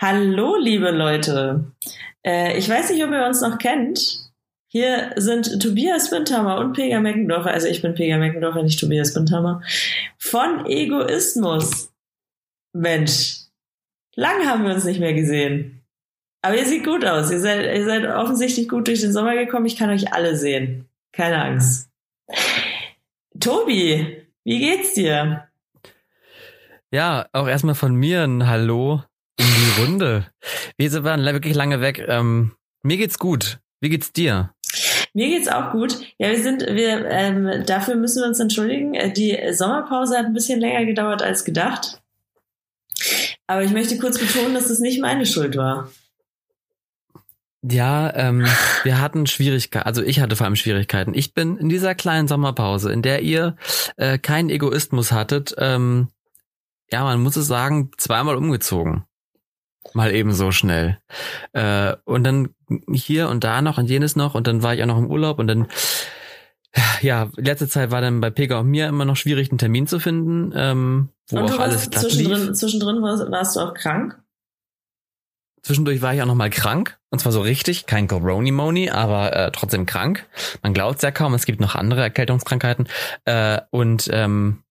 Hallo, liebe Leute. Äh, ich weiß nicht, ob ihr uns noch kennt. Hier sind Tobias Bindhammer und Pega Meckendorfer. Also ich bin Pega Meckendorfer, nicht Tobias Bindhammer. Von Egoismus. Mensch, lang haben wir uns nicht mehr gesehen. Aber ihr seht gut aus. Ihr seid, ihr seid offensichtlich gut durch den Sommer gekommen. Ich kann euch alle sehen. Keine Angst. Tobi, wie geht's dir? Ja, auch erstmal von mir ein Hallo Runde. Wir waren wirklich lange weg. Ähm, mir geht's gut. Wie geht's dir? Mir geht's auch gut. Ja, wir sind, wir, ähm, dafür müssen wir uns entschuldigen. Äh, die Sommerpause hat ein bisschen länger gedauert als gedacht. Aber ich möchte kurz betonen, dass das nicht meine Schuld war. Ja, ähm, wir hatten Schwierigkeiten, also ich hatte vor allem Schwierigkeiten. Ich bin in dieser kleinen Sommerpause, in der ihr äh, keinen Egoismus hattet, ähm, ja, man muss es sagen, zweimal umgezogen. Mal eben so schnell. Äh, und dann hier und da noch und jenes noch und dann war ich auch noch im Urlaub und dann, ja, letzte Zeit war dann bei Pega und mir immer noch schwierig, einen Termin zu finden, ähm, wo auch alles glatt zwischendrin, lief. Zwischendrin warst, du auch krank? Zwischendurch war ich auch noch mal krank. Und zwar so richtig, kein Corona-Moni, aber äh, trotzdem krank. Man glaubt ja kaum, es gibt noch andere Erkältungskrankheiten. Äh, und ähm,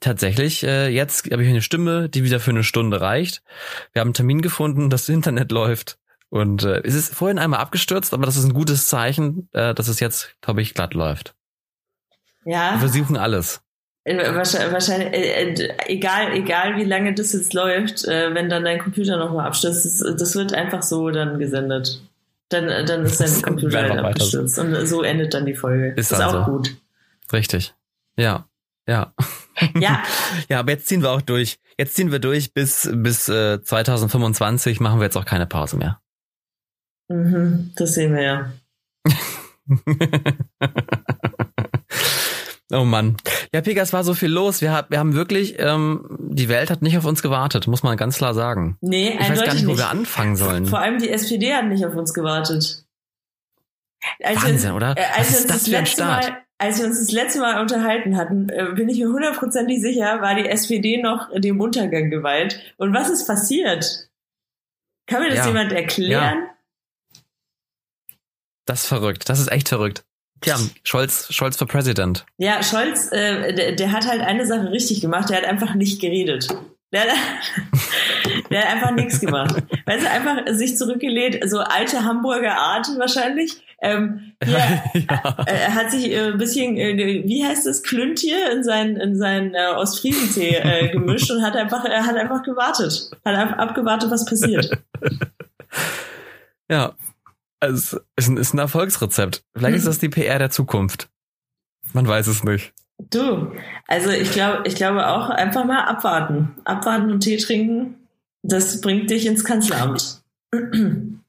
tatsächlich, äh, jetzt habe ich eine Stimme, die wieder für eine Stunde reicht. Wir haben einen Termin gefunden, das Internet läuft. Und äh, es ist vorhin einmal abgestürzt, aber das ist ein gutes Zeichen, äh, dass es jetzt, glaube ich, glatt läuft. Ja. Wir versuchen alles. Wahrscheinlich, äh, äh, egal, egal wie lange das jetzt läuft, äh, wenn dann dein Computer nochmal abstürzt, das, das, wird einfach so dann gesendet. Dann, dann ist dein Computer halt abgestürzt. Und so endet dann die Folge. Ist, ist also. auch gut. Richtig. Ja. Ja. Ja. ja, aber jetzt ziehen wir auch durch. Jetzt ziehen wir durch bis, bis äh, 2025 machen wir jetzt auch keine Pause mehr. Mhm, das sehen wir ja. oh Mann. Ja, Pegas war so viel los. Wir, hab, wir haben wirklich, ähm, die Welt hat nicht auf uns gewartet, muss man ganz klar sagen. Nee, ich weiß gar nicht, wo nicht. wir anfangen sollen. Vor allem die SPD hat nicht auf uns gewartet. Als Wahnsinn, wir, oder? Äh, als Was ist das, das für ein Start? Mal, als wir uns das letzte Mal unterhalten hatten, äh, bin ich mir hundertprozentig sicher, war die SPD noch dem Untergang geweiht. Und was ist passiert? Kann mir das ja. jemand erklären? Ja. Das ist verrückt. Das ist echt verrückt. Tja, Scholz, Scholz für Präsident. Ja, Scholz, äh, der, der hat halt eine Sache richtig gemacht. Der hat einfach nicht geredet. Der hat, der hat einfach nichts gemacht. Weil er einfach sich zurückgelehnt, so alte Hamburger Art wahrscheinlich. Ähm, hier, ja. Er hat sich äh, ein bisschen, äh, wie heißt das, Klüntier in seinen in seinen äh, Ostfriesentee äh, gemischt und hat einfach, er hat einfach gewartet. Hat einfach abgewartet, was passiert. Ja, also, es ist ein, ist ein Erfolgsrezept. Vielleicht ist das die PR der Zukunft. Man weiß es nicht. Du, also ich glaube, ich glaube auch einfach mal abwarten. Abwarten und Tee trinken, das bringt dich ins Kanzleramt.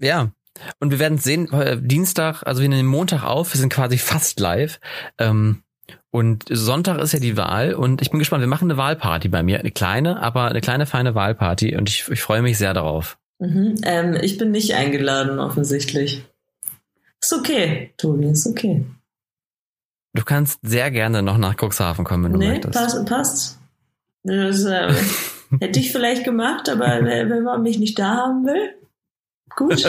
Ja. Und wir werden sehen, äh, Dienstag, also wir nehmen Montag auf, wir sind quasi fast live. Ähm, und Sonntag ist ja die Wahl und ich bin gespannt, wir machen eine Wahlparty bei mir. Eine kleine, aber eine kleine, feine Wahlparty und ich, ich freue mich sehr darauf. Mhm, ähm, ich bin nicht eingeladen, offensichtlich. Ist okay, Tobi, ist okay. Du kannst sehr gerne noch nach Cuxhaven kommen, wenn du nee, möchtest. Passt, passt. Das, äh, hätte ich vielleicht gemacht, aber wenn man mich nicht da haben will, gut.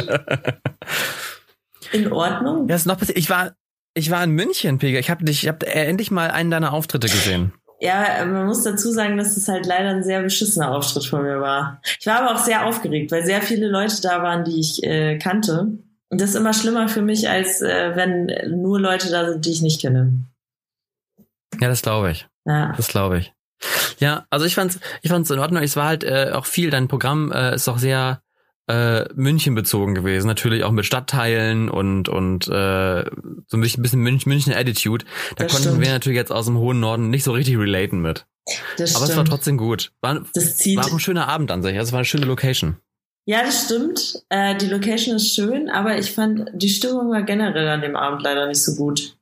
In Ordnung. Ja, ist noch passiert. Ich war, ich war in München, Pega. Ich habe dich, ich habe endlich mal einen deiner Auftritte gesehen. Ja, man muss dazu sagen, dass das halt leider ein sehr beschissener Auftritt von mir war. Ich war aber auch sehr aufgeregt, weil sehr viele Leute da waren, die ich äh, kannte. Und das ist immer schlimmer für mich, als äh, wenn nur Leute da sind, die ich nicht kenne. Ja, das glaube ich. Ja. Das glaube ich. Ja, also ich fand's, ich fand's in Ordnung. Es war halt äh, auch viel, dein Programm äh, ist auch sehr äh, München bezogen gewesen, natürlich auch mit Stadtteilen und und äh, so ein bisschen München, München Attitude. Da das konnten stimmt. wir natürlich jetzt aus dem hohen Norden nicht so richtig relaten mit. Das Aber stimmt. es war trotzdem gut. War, war auch ein schöner Abend an sich. Also es war eine schöne Location. Ja, das stimmt. Äh, die Location ist schön, aber ich fand, die Stimmung war generell an dem Abend leider nicht so gut.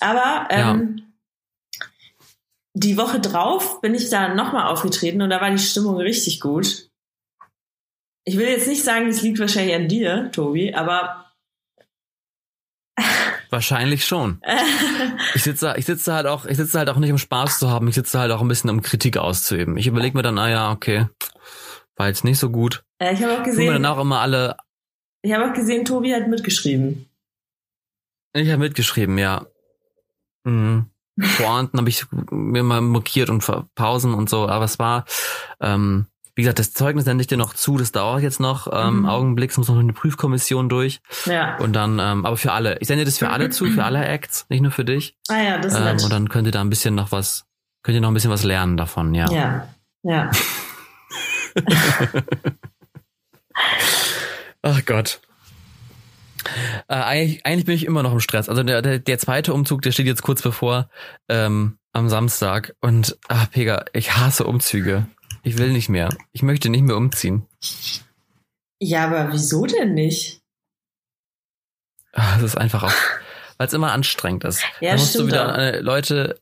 Aber ähm, ja. die Woche drauf bin ich da nochmal aufgetreten und da war die Stimmung richtig gut. Ich will jetzt nicht sagen, es liegt wahrscheinlich an dir, Tobi, aber Wahrscheinlich schon. ich sitze, ich sitze halt auch, ich sitze halt auch nicht um Spaß zu haben. Ich sitze halt auch ein bisschen um Kritik auszuüben. Ich überlege mir dann, ah ja, okay, war jetzt nicht so gut. Äh, ich habe auch gesehen, dann auch immer alle. ich habe auch gesehen, Tobi hat mitgeschrieben. Ich habe mitgeschrieben, ja. Mhm. Pointen habe ich mir mal markiert und Pausen und so, aber es war, ähm, wie gesagt, das Zeugnis sende ich dir noch zu, das dauert jetzt noch, ähm, Mhm. Augenblick, es muss noch eine Prüfkommission durch Ja. und dann, ähm, aber für alle. Ich sende dir das für alle zu, für alle Acts, nicht nur für dich. Ah ja, das ist Ähm, nett. und dann könnt ihr da ein bisschen noch was, könnt ihr noch ein bisschen was lernen davon, ja. ja. Ja. Ach Gott. Äh, eigentlich, eigentlich bin ich immer noch im Stress. Also der, der, der zweite Umzug, der steht jetzt kurz bevor ähm, am Samstag. Und ach, Pega, ich hasse Umzüge. Ich will nicht mehr. Ich möchte nicht mehr umziehen. Ja, aber wieso denn nicht? Ah, Es ist einfach auch, weil es immer anstrengend ist. Ja, Dann musst du wieder auch. äh, Leute,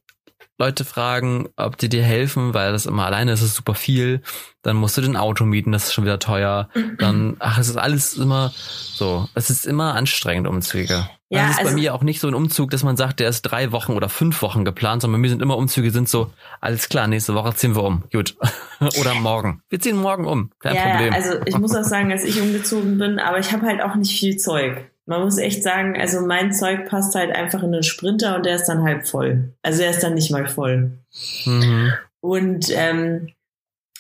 Leute fragen, ob die dir helfen, weil das immer alleine ist, ist super viel. Dann musst du den Auto mieten, das ist schon wieder teuer. Dann, ach, es ist alles immer so. Es ist immer anstrengend, Umzüge. Ja, das ist also- bei mir auch nicht so ein Umzug, dass man sagt, der ist drei Wochen oder fünf Wochen geplant, sondern bei mir sind immer Umzüge, sind so, alles klar, nächste Woche ziehen wir um. Gut. oder morgen. Wir ziehen morgen um. Kein ja, Problem. also ich muss auch sagen, dass ich umgezogen bin, aber ich habe halt auch nicht viel Zeug. Man muss echt sagen, also mein Zeug passt halt einfach in den Sprinter und der ist dann halb voll. Also er ist dann nicht mal voll. mhm. Und ähm,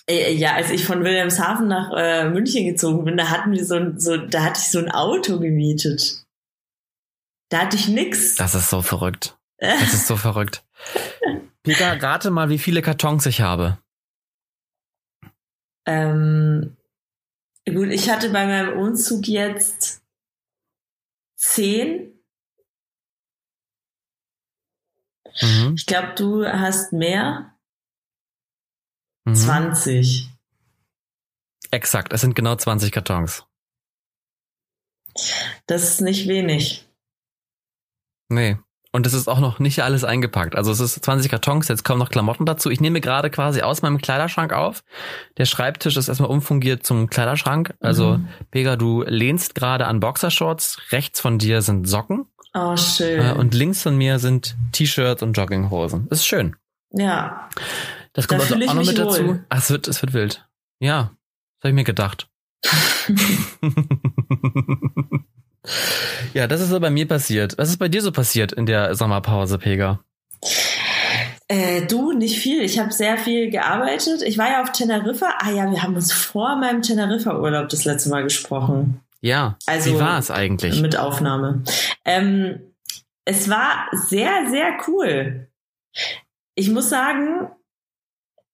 äh, ja, als ich von Wilhelmshaven nach äh, München gezogen bin, da hatten wir so, ein- so, da hatte ich so ein Auto gemietet. Da hatte ich nix. Das ist so verrückt. Das ist so verrückt. Pika, rate mal, wie viele Kartons ich habe. Ähm, gut, ich hatte bei meinem Umzug jetzt zehn. Mhm. Ich glaube, du hast mehr. Mhm. 20. Exakt, es sind genau 20 Kartons. Das ist nicht wenig. Nee. Und es ist auch noch nicht alles eingepackt. Also es ist 20 Kartons, jetzt kommen noch Klamotten dazu. Ich nehme gerade quasi aus meinem Kleiderschrank auf. Der Schreibtisch ist erstmal umfungiert zum Kleiderschrank. Also, Mhm. Pega, du lehnst gerade an Boxershorts. Rechts von dir sind Socken. Oh, schön. Äh, und links von mir sind T-Shirts und Jogginghosen. Ist schön. ja. Das kommt Da also auch noch mit dazu. Ach, es wird, es wird wild. Ja, das habe ich mir gedacht. ja, das ist so bei mir passiert. Was ist bei dir so passiert in der Sommerpause, Pega? Äh, du, nicht viel. Ich habe sehr viel gearbeitet. Ich war ja auf Teneriffa. Ah ja, wir haben uns vor meinem Teneriffa-Urlaub das letzte Mal gesprochen. Ja, Also, wie war es eigentlich? Mit Aufnahme. Ähm, es war sehr, sehr cool. Ich muss sagen,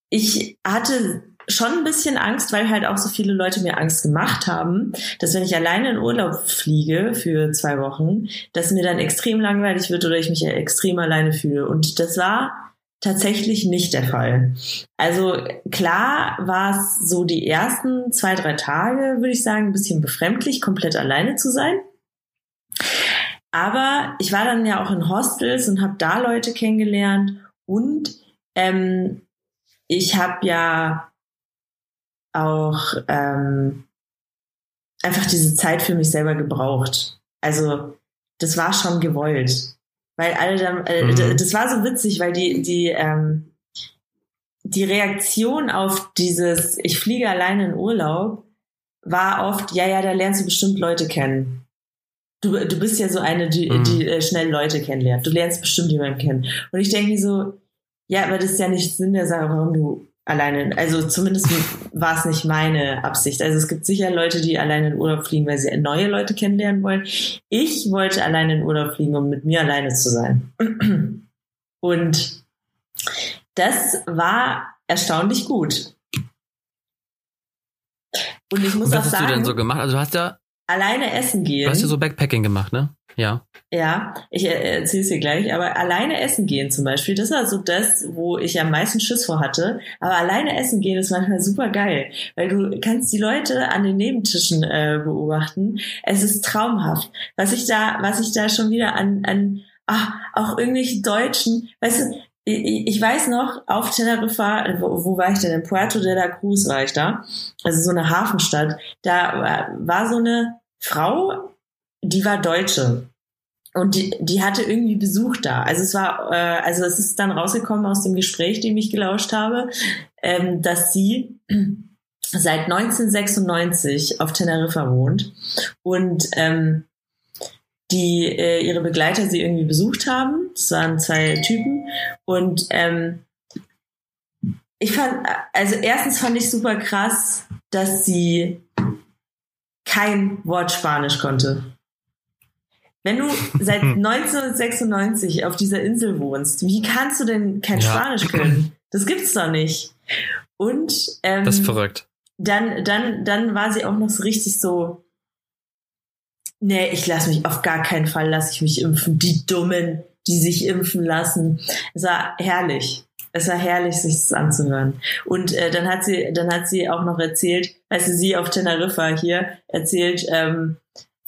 ich hatte schon ein bisschen Angst, weil halt auch so viele Leute mir Angst gemacht haben, dass wenn ich alleine in Urlaub fliege für zwei Wochen, dass mir dann extrem langweilig wird oder ich mich extrem alleine fühle. Und das war tatsächlich nicht der Fall. Also klar war es so die ersten zwei, drei Tage, würde ich sagen, ein bisschen befremdlich, komplett alleine zu sein. Aber ich war dann ja auch in Hostels und habe da Leute kennengelernt und ähm, ich habe ja auch ähm, einfach diese Zeit für mich selber gebraucht. Also das war schon gewollt, weil alle dann, äh, Mhm. das war so witzig, weil die die ähm, die Reaktion auf dieses ich fliege alleine in Urlaub war oft ja ja da lernst du bestimmt Leute kennen. Du, du bist ja so eine, die, Mhm. die äh, schnell Leute kennenlernt. Du lernst bestimmt jemanden kennen. Und ich denke so, ja, aber das ist ja nicht Sinn der Sache, warum du alleine, also zumindest war es nicht meine Absicht. Also es gibt sicher Leute, die alleine in Urlaub fliegen, weil sie neue Leute kennenlernen wollen. Ich wollte alleine in Urlaub fliegen, um mit mir alleine zu sein. Und das war erstaunlich gut. Und ich muss Und auch was hast sagen, du denn so gemacht? Also du hast ja, alleine essen gehen. du hast ja so Backpacking gemacht, ne? Ja. Ja, ich äh, erzähle es dir gleich, aber alleine essen gehen zum Beispiel, das war so das, wo ich am meisten Schiss vor hatte. Aber alleine essen gehen ist manchmal super geil, weil du kannst die Leute an den Nebentischen äh, beobachten. Es ist traumhaft. Was ich da, was ich da schon wieder an, an ach, auch irgendwelche Deutschen, weißt du, ich, weiß noch, auf Teneriffa, wo, wo war ich denn? In Puerto de la Cruz war ich da. Also so eine Hafenstadt. Da war so eine Frau, die war Deutsche. Und die, die hatte irgendwie Besuch da. Also es war, äh, also es ist dann rausgekommen aus dem Gespräch, dem ich gelauscht habe, ähm, dass sie seit 1996 auf Teneriffa wohnt und ähm, die äh, ihre Begleiter sie irgendwie besucht haben. Das waren zwei Typen und ähm, ich fand, also erstens fand ich super krass, dass sie kein Wort Spanisch konnte. Wenn du seit 1996 auf dieser Insel wohnst, wie kannst du denn kein ja. Spanisch können? Das gibt's doch nicht. Und ähm, das ist verrückt. Dann, dann, dann war sie auch noch so richtig so. Nee, ich lasse mich auf gar keinen Fall lasse ich mich impfen. Die Dummen, die sich impfen lassen. Es war herrlich. Es war herrlich, sich das anzuhören. Und äh, dann hat sie, dann hat sie auch noch erzählt, du, sie auf Teneriffa hier erzählt, ähm,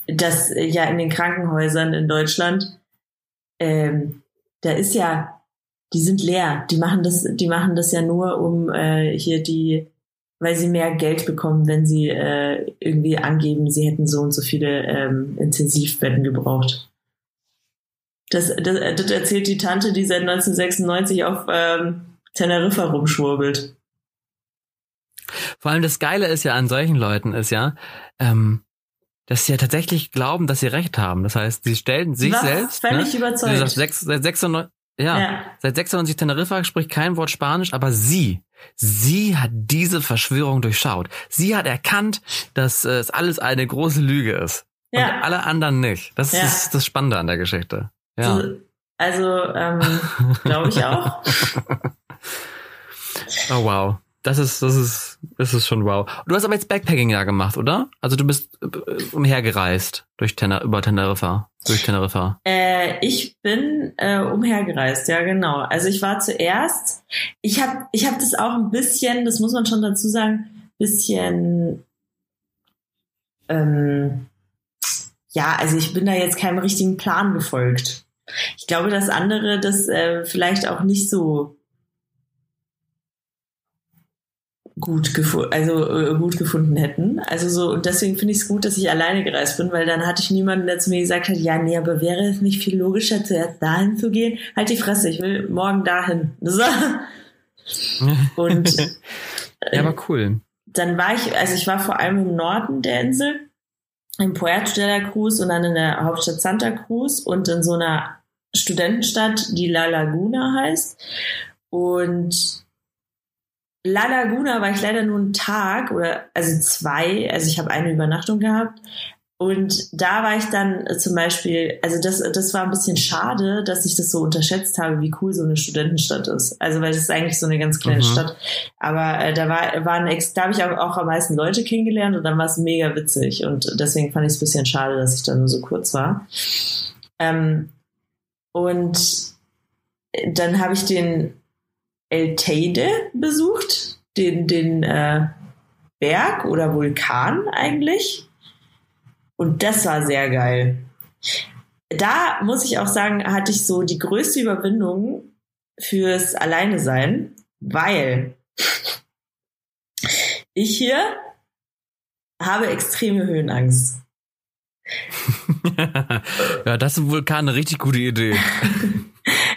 dass äh, ja in den Krankenhäusern in Deutschland, ähm, da ist ja, die sind leer. Die machen das, die machen das ja nur, um äh, hier die, weil sie mehr Geld bekommen, wenn sie äh, irgendwie angeben, sie hätten so und so viele ähm, Intensivbetten gebraucht. Das, das, das erzählt die Tante, die seit 1996 auf ähm, Teneriffa rumschwurbelt. Vor allem das Geile ist ja an solchen Leuten ist ja, ähm, dass sie ja tatsächlich glauben, dass sie recht haben. Das heißt, sie stellen sich Was? selbst. Völlig ne? überzeugt. Seit, sechs, seit, 96, ja, ja, seit 96 Teneriffa spricht kein Wort Spanisch, aber sie, sie hat diese Verschwörung durchschaut. Sie hat erkannt, dass äh, es alles eine große Lüge ist. Ja. Und alle anderen nicht. Das ja. ist das Spannende an der Geschichte. Ja. Also, ähm, glaube ich auch. oh wow. Das ist, das ist, das ist schon wow. Du hast aber jetzt Backpacking ja gemacht, oder? Also du bist äh, umhergereist durch Tener über Teneriffa, durch Teneriffa. Äh, ich bin äh, umhergereist, ja genau. Also ich war zuerst, ich habe, ich habe das auch ein bisschen, das muss man schon dazu sagen, bisschen, ähm, ja, also ich bin da jetzt keinem richtigen Plan gefolgt. Ich glaube, dass andere das äh, vielleicht auch nicht so gut gefunden, also äh, gut gefunden hätten. Also so, und deswegen finde ich es gut, dass ich alleine gereist bin, weil dann hatte ich niemanden, der zu mir gesagt hat, ja, nee, aber wäre es nicht viel logischer, zuerst dahin zu gehen? Halt die Fresse, ich will morgen dahin. So. Und ja, aber cool. Dann war ich, also ich war vor allem im Norden der Insel, in Puerto de la Cruz und dann in der Hauptstadt Santa Cruz und in so einer Studentenstadt, die La Laguna heißt. Und La Laguna war ich leider nur einen Tag oder also zwei, also ich habe eine Übernachtung gehabt. Und da war ich dann zum Beispiel, also das, das war ein bisschen schade, dass ich das so unterschätzt habe, wie cool so eine Studentenstadt ist. Also weil das ist eigentlich so eine ganz kleine mhm. Stadt. Aber äh, da war, waren ex, da habe ich auch am meisten Leute kennengelernt und dann war es mega witzig. Und deswegen fand ich es ein bisschen schade, dass ich da nur so kurz war. Ähm, und dann habe ich den El Teide besucht, den, den äh, Berg oder Vulkan eigentlich. Und das war sehr geil. Da muss ich auch sagen, hatte ich so die größte Überwindung fürs Alleine sein, weil ich hier habe extreme Höhenangst. ja, das ist wohl keine richtig gute Idee.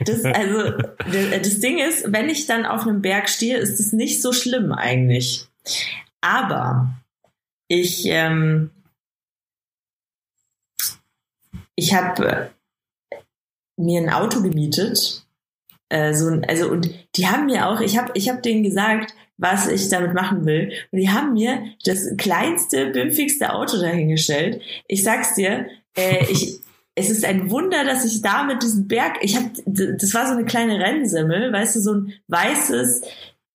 Das, also, das Ding ist, wenn ich dann auf einem Berg stehe, ist es nicht so schlimm eigentlich. Aber ich, ähm, ich habe mir ein Auto gemietet. Äh, so also, und die haben mir auch, ich habe ich hab denen gesagt, was ich damit machen will. Und die haben mir das kleinste, bimpfigste Auto dahingestellt. Ich sag's dir, äh, ich, es ist ein Wunder, dass ich da mit diesem Berg, ich habe, das war so eine kleine Rennsemmel, weißt du, so ein weißes,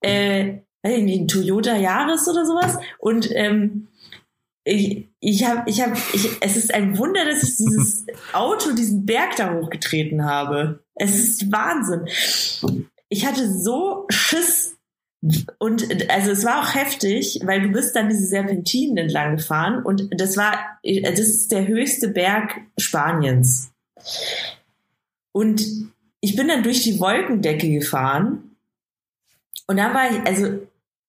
äh, ein Toyota Yaris oder sowas. Und ähm, ich, ich habe, ich habe, ich, es ist ein Wunder, dass ich dieses Auto, diesen Berg da hochgetreten habe. Es ist Wahnsinn. Ich hatte so Schiss und also es war auch heftig, weil du bist dann diese Serpentinen entlang gefahren und das war, das ist der höchste Berg Spaniens. Und ich bin dann durch die Wolkendecke gefahren und da war ich, also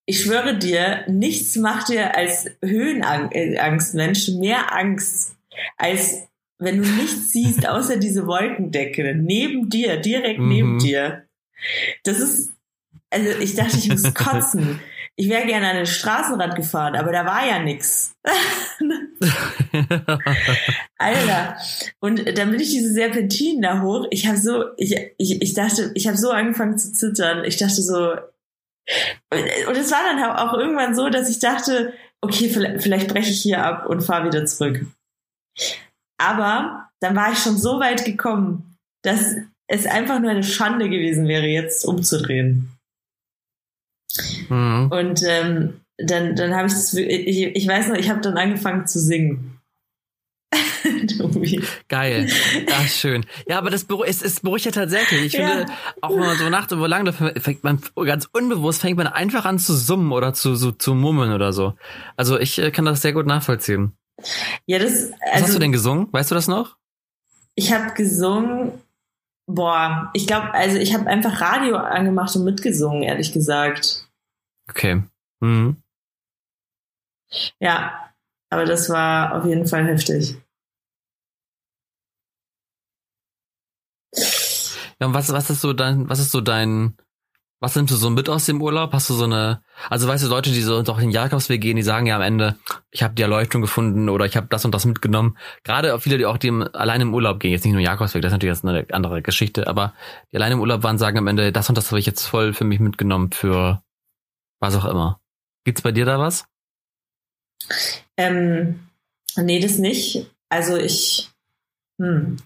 ich schwöre dir, nichts macht dir als Höhenangstmensch mehr Angst, als wenn du nichts siehst außer diese Wolkendecke neben dir, direkt mhm. neben dir. Das ist also ich dachte, ich muss kotzen. ich wäre gerne an den Straßenrad gefahren, aber da war ja nix. Alter. Und dann bin ich diese Serpentinen da hoch. Ich habe so, ich, ich, ich dachte, ich habe so angefangen zu zittern. Ich dachte so, und es war dann auch irgendwann so, dass ich dachte, okay, vielleicht, vielleicht breche ich hier ab und fahre wieder zurück. Aber dann war ich schon so weit gekommen, dass es einfach nur eine Schande gewesen wäre, jetzt umzudrehen. Mhm. Und ähm, dann, dann habe ich das, ich, ich weiß noch, ich habe dann angefangen zu singen. Geil. Ja, schön. Ja, aber das beruhigt, es, es beruhigt ja tatsächlich. Ich ja. finde, auch wenn man so nachts über lange, fängt man ganz unbewusst fängt man einfach an zu summen oder zu, so, zu mummeln oder so. Also ich äh, kann das sehr gut nachvollziehen. Ja, das. Also, Was hast du also denn gesungen? Weißt du das noch? Ich habe gesungen. Boah, ich glaube, also ich habe einfach Radio angemacht und mitgesungen, ehrlich gesagt. Okay. Mhm. Ja, aber das war auf jeden Fall heftig. Ja, und was, was ist so dein, was ist so dein, was nimmst du so mit aus dem Urlaub? Hast du so eine, also weißt du, Leute, die so doch in den Jakobsweg gehen, die sagen ja am Ende, ich habe die Erleuchtung gefunden oder ich habe das und das mitgenommen. Gerade viele, die auch die alleine im Urlaub gehen, jetzt nicht nur Jakobsweg, das ist natürlich jetzt eine andere Geschichte, aber die alleine im Urlaub waren, sagen am Ende, das und das habe ich jetzt voll für mich mitgenommen für was auch immer. Gibt's bei dir da was? Ähm, nee, das nicht. Also ich, hm,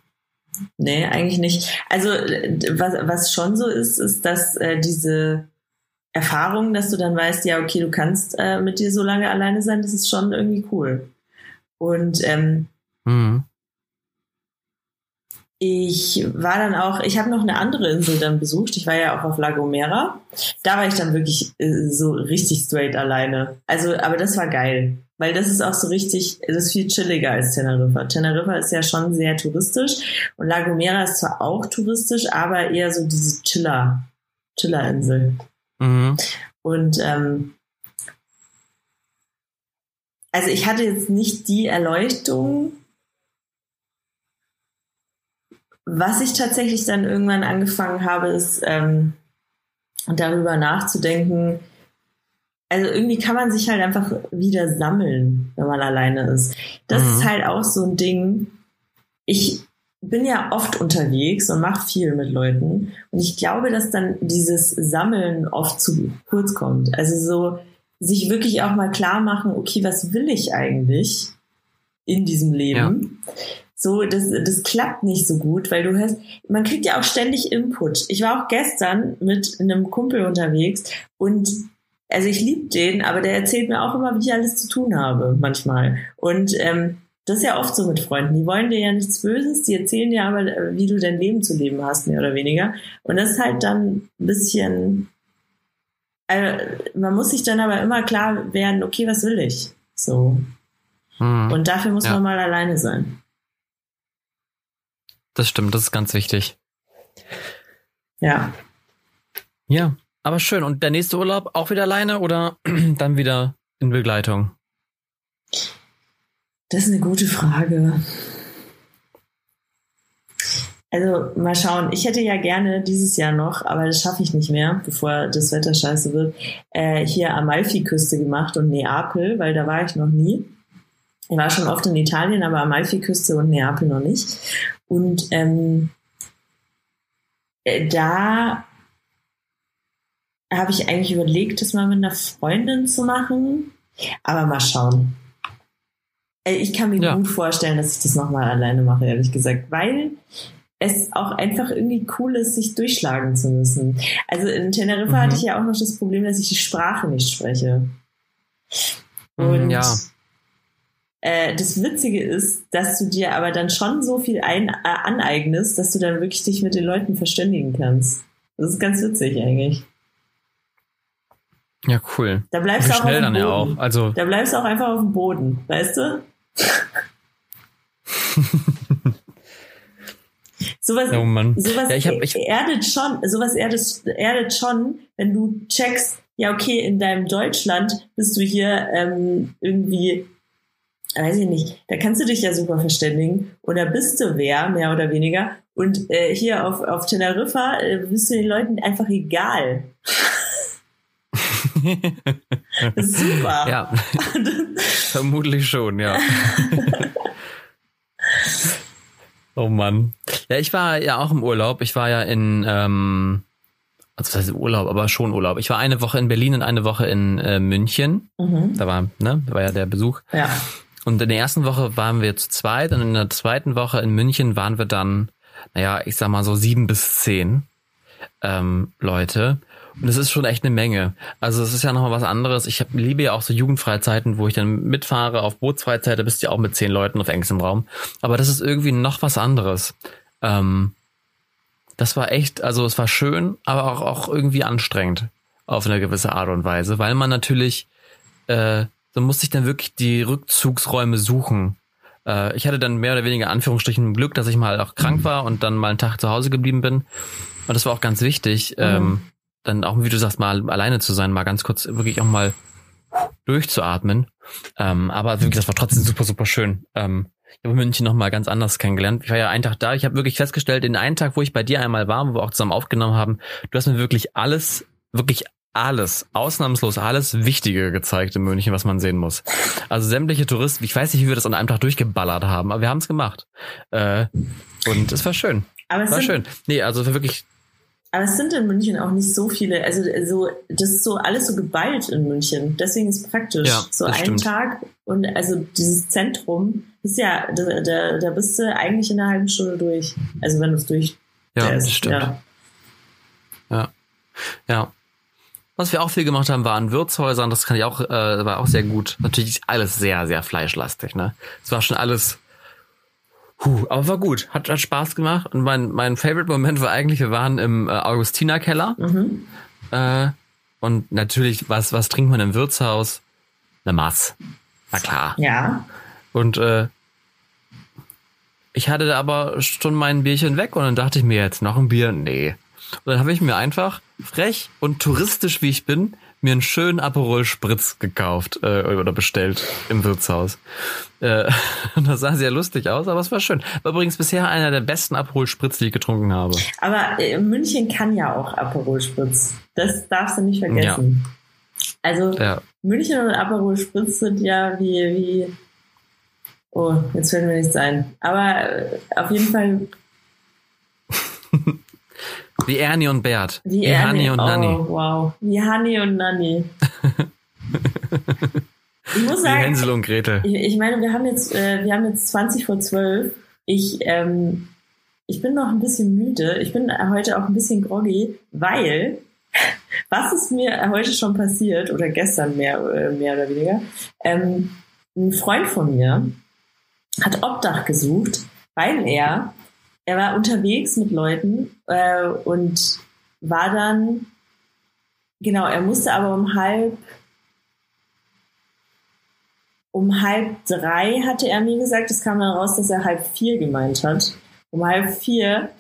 Nee, eigentlich nicht. Also was, was schon so ist, ist, dass äh, diese Erfahrung, dass du dann weißt, ja, okay, du kannst äh, mit dir so lange alleine sein, das ist schon irgendwie cool. Und ähm, mhm. Ich war dann auch, ich habe noch eine andere Insel dann besucht. Ich war ja auch auf La Gomera. Da war ich dann wirklich äh, so richtig straight alleine. Also, aber das war geil. Weil das ist auch so richtig, das ist viel chilliger als Teneriffa. Teneriffa ist ja schon sehr touristisch und La Gomera ist zwar auch touristisch, aber eher so diese Chiller, Chillerinsel. Mhm. Und ähm, also ich hatte jetzt nicht die Erleuchtung, was ich tatsächlich dann irgendwann angefangen habe, ist ähm, darüber nachzudenken, also irgendwie kann man sich halt einfach wieder sammeln, wenn man alleine ist. Das mhm. ist halt auch so ein Ding. Ich bin ja oft unterwegs und mache viel mit Leuten. Und ich glaube, dass dann dieses Sammeln oft zu kurz kommt. Also so sich wirklich auch mal klar machen, okay, was will ich eigentlich in diesem Leben? Ja. So, das, das klappt nicht so gut, weil du hast, man kriegt ja auch ständig Input. Ich war auch gestern mit einem Kumpel unterwegs und also ich liebe den, aber der erzählt mir auch immer, wie ich alles zu tun habe, manchmal. Und ähm, das ist ja oft so mit Freunden. Die wollen dir ja nichts Böses, die erzählen dir aber, äh, wie du dein Leben zu leben hast, mehr oder weniger. Und das ist halt dann ein bisschen. Also man muss sich dann aber immer klar werden, okay, was will ich? So. Hm. Und dafür muss ja. man mal alleine sein. Das stimmt, das ist ganz wichtig. Ja. Ja, aber schön. Und der nächste Urlaub auch wieder alleine oder dann wieder in Begleitung? Das ist eine gute Frage. Also mal schauen. Ich hätte ja gerne dieses Jahr noch, aber das schaffe ich nicht mehr, bevor das Wetter scheiße wird, äh, hier Amalfi-Küste gemacht und Neapel, weil da war ich noch nie. Ich war schon oft in Italien, aber Amalfi-Küste und Neapel noch nicht. Und ähm, äh, da habe ich eigentlich überlegt, das mal mit einer Freundin zu machen. Aber mal schauen. Äh, ich kann mir ja. gut vorstellen, dass ich das nochmal alleine mache, ehrlich gesagt, weil es auch einfach irgendwie cool ist, sich durchschlagen zu müssen. Also in Teneriffa mhm. hatte ich ja auch noch das Problem, dass ich die Sprache nicht spreche. Mhm, Und ja. Äh, das Witzige ist, dass du dir aber dann schon so viel ein, äh, aneignest, dass du dann wirklich dich mit den Leuten verständigen kannst. Das ist ganz witzig eigentlich. Ja, cool. Da bleibst du auch schnell auf dem Boden. Ja auch. Also da bleibst du auch einfach auf dem Boden, weißt du? sowas, oh sowas ja, ich hab, ich erdet schon, sowas erdet, erdet schon, wenn du checkst, ja okay, in deinem Deutschland bist du hier ähm, irgendwie, weiß ich nicht, da kannst du dich ja super verständigen oder bist du wer, mehr oder weniger. Und äh, hier auf, auf Teneriffa äh, bist du den Leuten einfach egal. Super. Ja, vermutlich schon, ja. oh Mann. Ja, ich war ja auch im Urlaub. Ich war ja in, ähm, also was heißt Urlaub, aber schon Urlaub. Ich war eine Woche in Berlin und eine Woche in äh, München. Mhm. Da war, ne, da war ja der Besuch. Ja. Und in der ersten Woche waren wir zu zweit und in der zweiten Woche in München waren wir dann, naja, ich sag mal so sieben bis zehn ähm, Leute. Und es ist schon echt eine Menge. Also es ist ja nochmal was anderes. Ich hab, liebe ja auch so Jugendfreizeiten, wo ich dann mitfahre auf Bootsfreizeit, da bist du ja auch mit zehn Leuten auf engstem Raum. Aber das ist irgendwie noch was anderes. Ähm, das war echt, also es war schön, aber auch, auch irgendwie anstrengend auf eine gewisse Art und Weise, weil man natürlich, äh, so musste ich dann wirklich die Rückzugsräume suchen. Äh, ich hatte dann mehr oder weniger Anführungsstrichen Glück, dass ich mal auch krank war und dann mal einen Tag zu Hause geblieben bin. Und das war auch ganz wichtig, ähm, dann auch, wie du sagst, mal alleine zu sein, mal ganz kurz wirklich auch mal durchzuatmen. Ähm, aber wirklich, das war trotzdem super, super schön. Ähm, ich habe München noch mal ganz anders kennengelernt. Ich war ja einen Tag da. Ich habe wirklich festgestellt, in einen Tag, wo ich bei dir einmal war, wo wir auch zusammen aufgenommen haben, du hast mir wirklich alles, wirklich alles, ausnahmslos alles Wichtige gezeigt in München, was man sehen muss. Also sämtliche Touristen, ich weiß nicht, wie wir das an einem Tag durchgeballert haben, aber wir haben es gemacht. Äh, und es war schön. Aber es War sind, schön. Nee, also wirklich, Aber es sind in München auch nicht so viele, also so, das ist so alles so geballt in München. Deswegen ist es praktisch. Ja, so ein stimmt. Tag und also dieses Zentrum ist ja, da, da, da bist du eigentlich in einer halben Stunde durch. Also wenn du es durch ja, das stimmt. Ja. Ja. Was wir auch viel gemacht haben, waren Wirtshäusern. Das kann ich auch, äh, war auch sehr gut. Natürlich ist alles sehr, sehr fleischlastig. Ne, es war schon alles. Huh, aber war gut, hat, hat Spaß gemacht. Und mein mein Favorite Moment war eigentlich, wir waren im äh, Augustinerkeller. Mhm. Äh, und natürlich, was was trinkt man im Wirtshaus? Eine Maß. Na klar. Ja. Und äh, ich hatte da aber schon mein Bierchen weg und dann dachte ich mir jetzt noch ein Bier, nee. Und dann habe ich mir einfach frech und touristisch wie ich bin, mir einen schönen Aperol Spritz gekauft äh, oder bestellt im Wirtshaus. Äh, das sah sehr lustig aus, aber es war schön. War übrigens bisher einer der besten Aperol Spritz, die ich getrunken habe. Aber äh, München kann ja auch Aperol Spritz. Das darfst du nicht vergessen. Also Ja. München und Aperol Spritz sind ja wie, wie Oh, jetzt fällt mir nichts ein. Aber äh, auf jeden Fall Wie Ernie und Bert. wie, Wie Hanni und oh, Nanni. wow. Wie Hanni und Nanni. ich muss Wie sagen, Hänsel und Gretel. ich, ich meine, wir haben jetzt, äh, wir haben jetzt 20 vor 12. Ich, ähm, ich bin noch ein bisschen müde. Ich bin heute auch ein bisschen groggy, weil was ist mir heute schon passiert oder gestern mehr, äh, mehr oder weniger? Ähm, ein Freund von mir hat Obdach gesucht, weil er er war unterwegs mit Leuten äh, und war dann genau, er musste aber um halb um halb drei hatte er mir gesagt, es kam dann raus, dass er halb vier gemeint hat. Um halb vier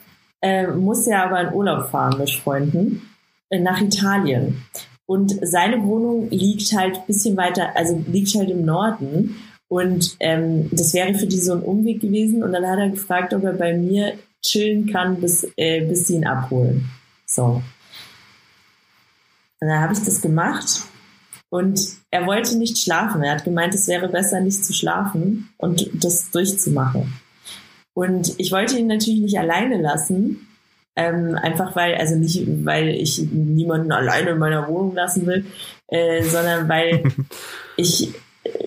äh, musste er aber in Urlaub fahren mit Freunden äh, nach Italien. Und seine Wohnung liegt halt ein bisschen weiter, also liegt halt im Norden. Und ähm, das wäre für die so ein Umweg gewesen. Und dann hat er gefragt, ob er bei mir chillen kann, bis, äh, bis sie ihn abholen. So. Und dann habe ich das gemacht. Und er wollte nicht schlafen. Er hat gemeint, es wäre besser, nicht zu schlafen und das durchzumachen. Und ich wollte ihn natürlich nicht alleine lassen. Ähm, einfach weil, also nicht, weil ich niemanden alleine in meiner Wohnung lassen will, äh, sondern weil ich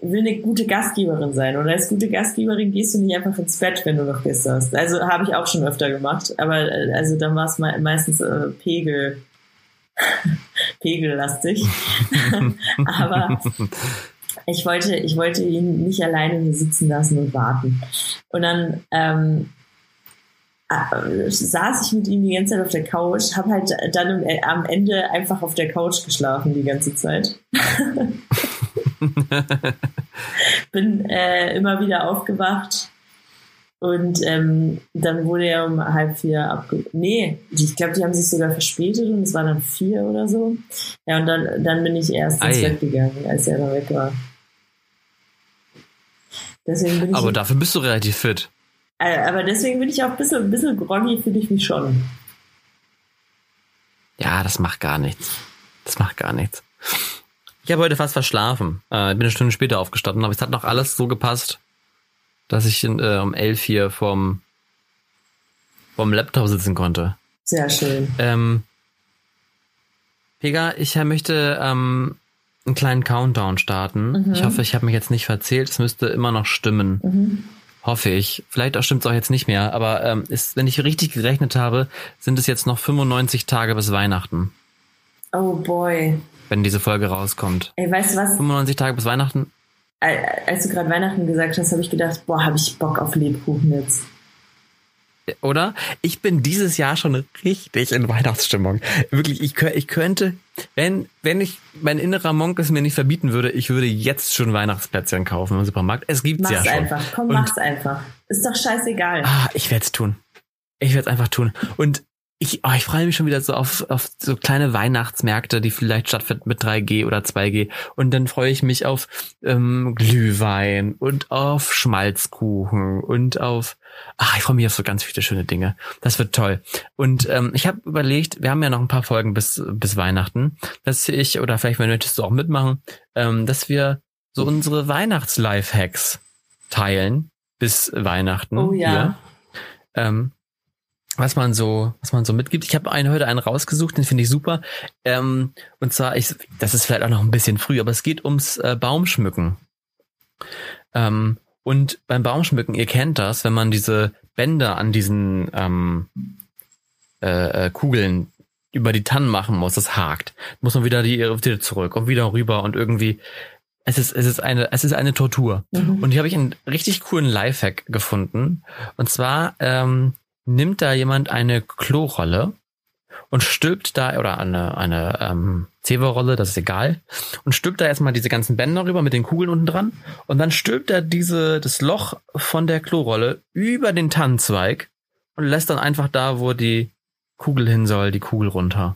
will eine gute Gastgeberin sein. Und als gute Gastgeberin gehst du nicht einfach ins Bett, wenn du noch Gäste hast. Also habe ich auch schon öfter gemacht. Aber äh, also dann war es me meistens äh, Pegel. Pegellastig. Aber ich wollte, ich wollte ihn nicht alleine sitzen lassen und warten. Und dann ähm, äh, saß ich mit ihm die ganze Zeit auf der Couch, habe halt dann im, am Ende einfach auf der Couch geschlafen die ganze Zeit. Bin äh, immer wieder aufgewacht und ähm, dann wurde er um halb vier abge... Nee, ich glaube, die haben sich sogar verspätet und es war dann vier oder so. Ja, und dann, dann bin ich erst ins. Bett gegangen, als er dann weg war. Aber dafür bist du relativ fit. Äh, aber deswegen bin ich auch ein bisschen, ein bisschen groggy, fühle ich mich schon. Ja, das macht gar nichts. Das macht gar nichts. Ich habe heute fast verschlafen. Äh, bin eine Stunde später aufgestanden, aber es hat noch alles so gepasst, dass ich äh, um elf hier vom, vom Laptop sitzen konnte. Sehr schön. Ähm, Pega, ich möchte ähm, einen kleinen Countdown starten. Mhm. Ich hoffe, ich habe mich jetzt nicht verzählt. Es müsste immer noch stimmen. Mhm. Hoffe ich. Vielleicht auch stimmt es auch jetzt nicht mehr. Aber ähm, ist, wenn ich richtig gerechnet habe, sind es jetzt noch 95 Tage bis Weihnachten, Oh boy. wenn diese Folge rauskommt. Ey, weißt du was? 95 Tage bis Weihnachten. Al- Als du gerade Weihnachten gesagt hast, habe ich gedacht, boah, habe ich Bock auf Lebkuchen jetzt. Oder? Ich bin dieses Jahr schon richtig in Weihnachtsstimmung. Wirklich, ich, ich könnte, wenn, wenn ich, mein innerer Monk es mir nicht verbieten würde, ich würde jetzt schon Weihnachtsplätzchen kaufen im Supermarkt. Es gibt's Mach's ja schon. einfach. Komm, Und- mach's einfach. Ist doch scheißegal. Ah, ich werde es tun. Ich werde es einfach tun. Und ich, oh, ich freue mich schon wieder so auf, auf so kleine Weihnachtsmärkte, die vielleicht stattfinden mit 3G oder 2G. Und dann freue ich mich auf ähm, Glühwein und auf Schmalzkuchen und auf. Ach, ich freue mich auf so ganz viele schöne Dinge. Das wird toll. Und ähm, ich habe überlegt, wir haben ja noch ein paar Folgen bis bis Weihnachten, dass ich oder vielleicht möchtest du auch mitmachen, ähm, dass wir so unsere Weihnachts-Life-Hacks teilen bis Weihnachten. Oh ja. Hier ähm, was man so, was man so mitgibt. Ich habe einen heute einen rausgesucht, den finde ich super. Ähm, und zwar, ich, das ist vielleicht auch noch ein bisschen früh, aber es geht ums äh, Baumschmücken. Ähm, und beim Baumschmücken, ihr kennt das, wenn man diese Bänder an diesen ähm, äh, äh, Kugeln über die Tannen machen muss, das hakt. Muss man wieder die wieder zurück und wieder rüber und irgendwie es ist es ist eine es ist eine Tortur. Mhm. Und hier habe ich einen richtig coolen Lifehack gefunden. Und zwar ähm, nimmt da jemand eine Klorolle und stülpt da, oder eine, eine ähm, Zewa-Rolle, das ist egal, und stülpt da erstmal diese ganzen Bänder rüber mit den Kugeln unten dran und dann stülpt er diese, das Loch von der Klorolle über den Tannenzweig und lässt dann einfach da, wo die Kugel hin soll, die Kugel runter.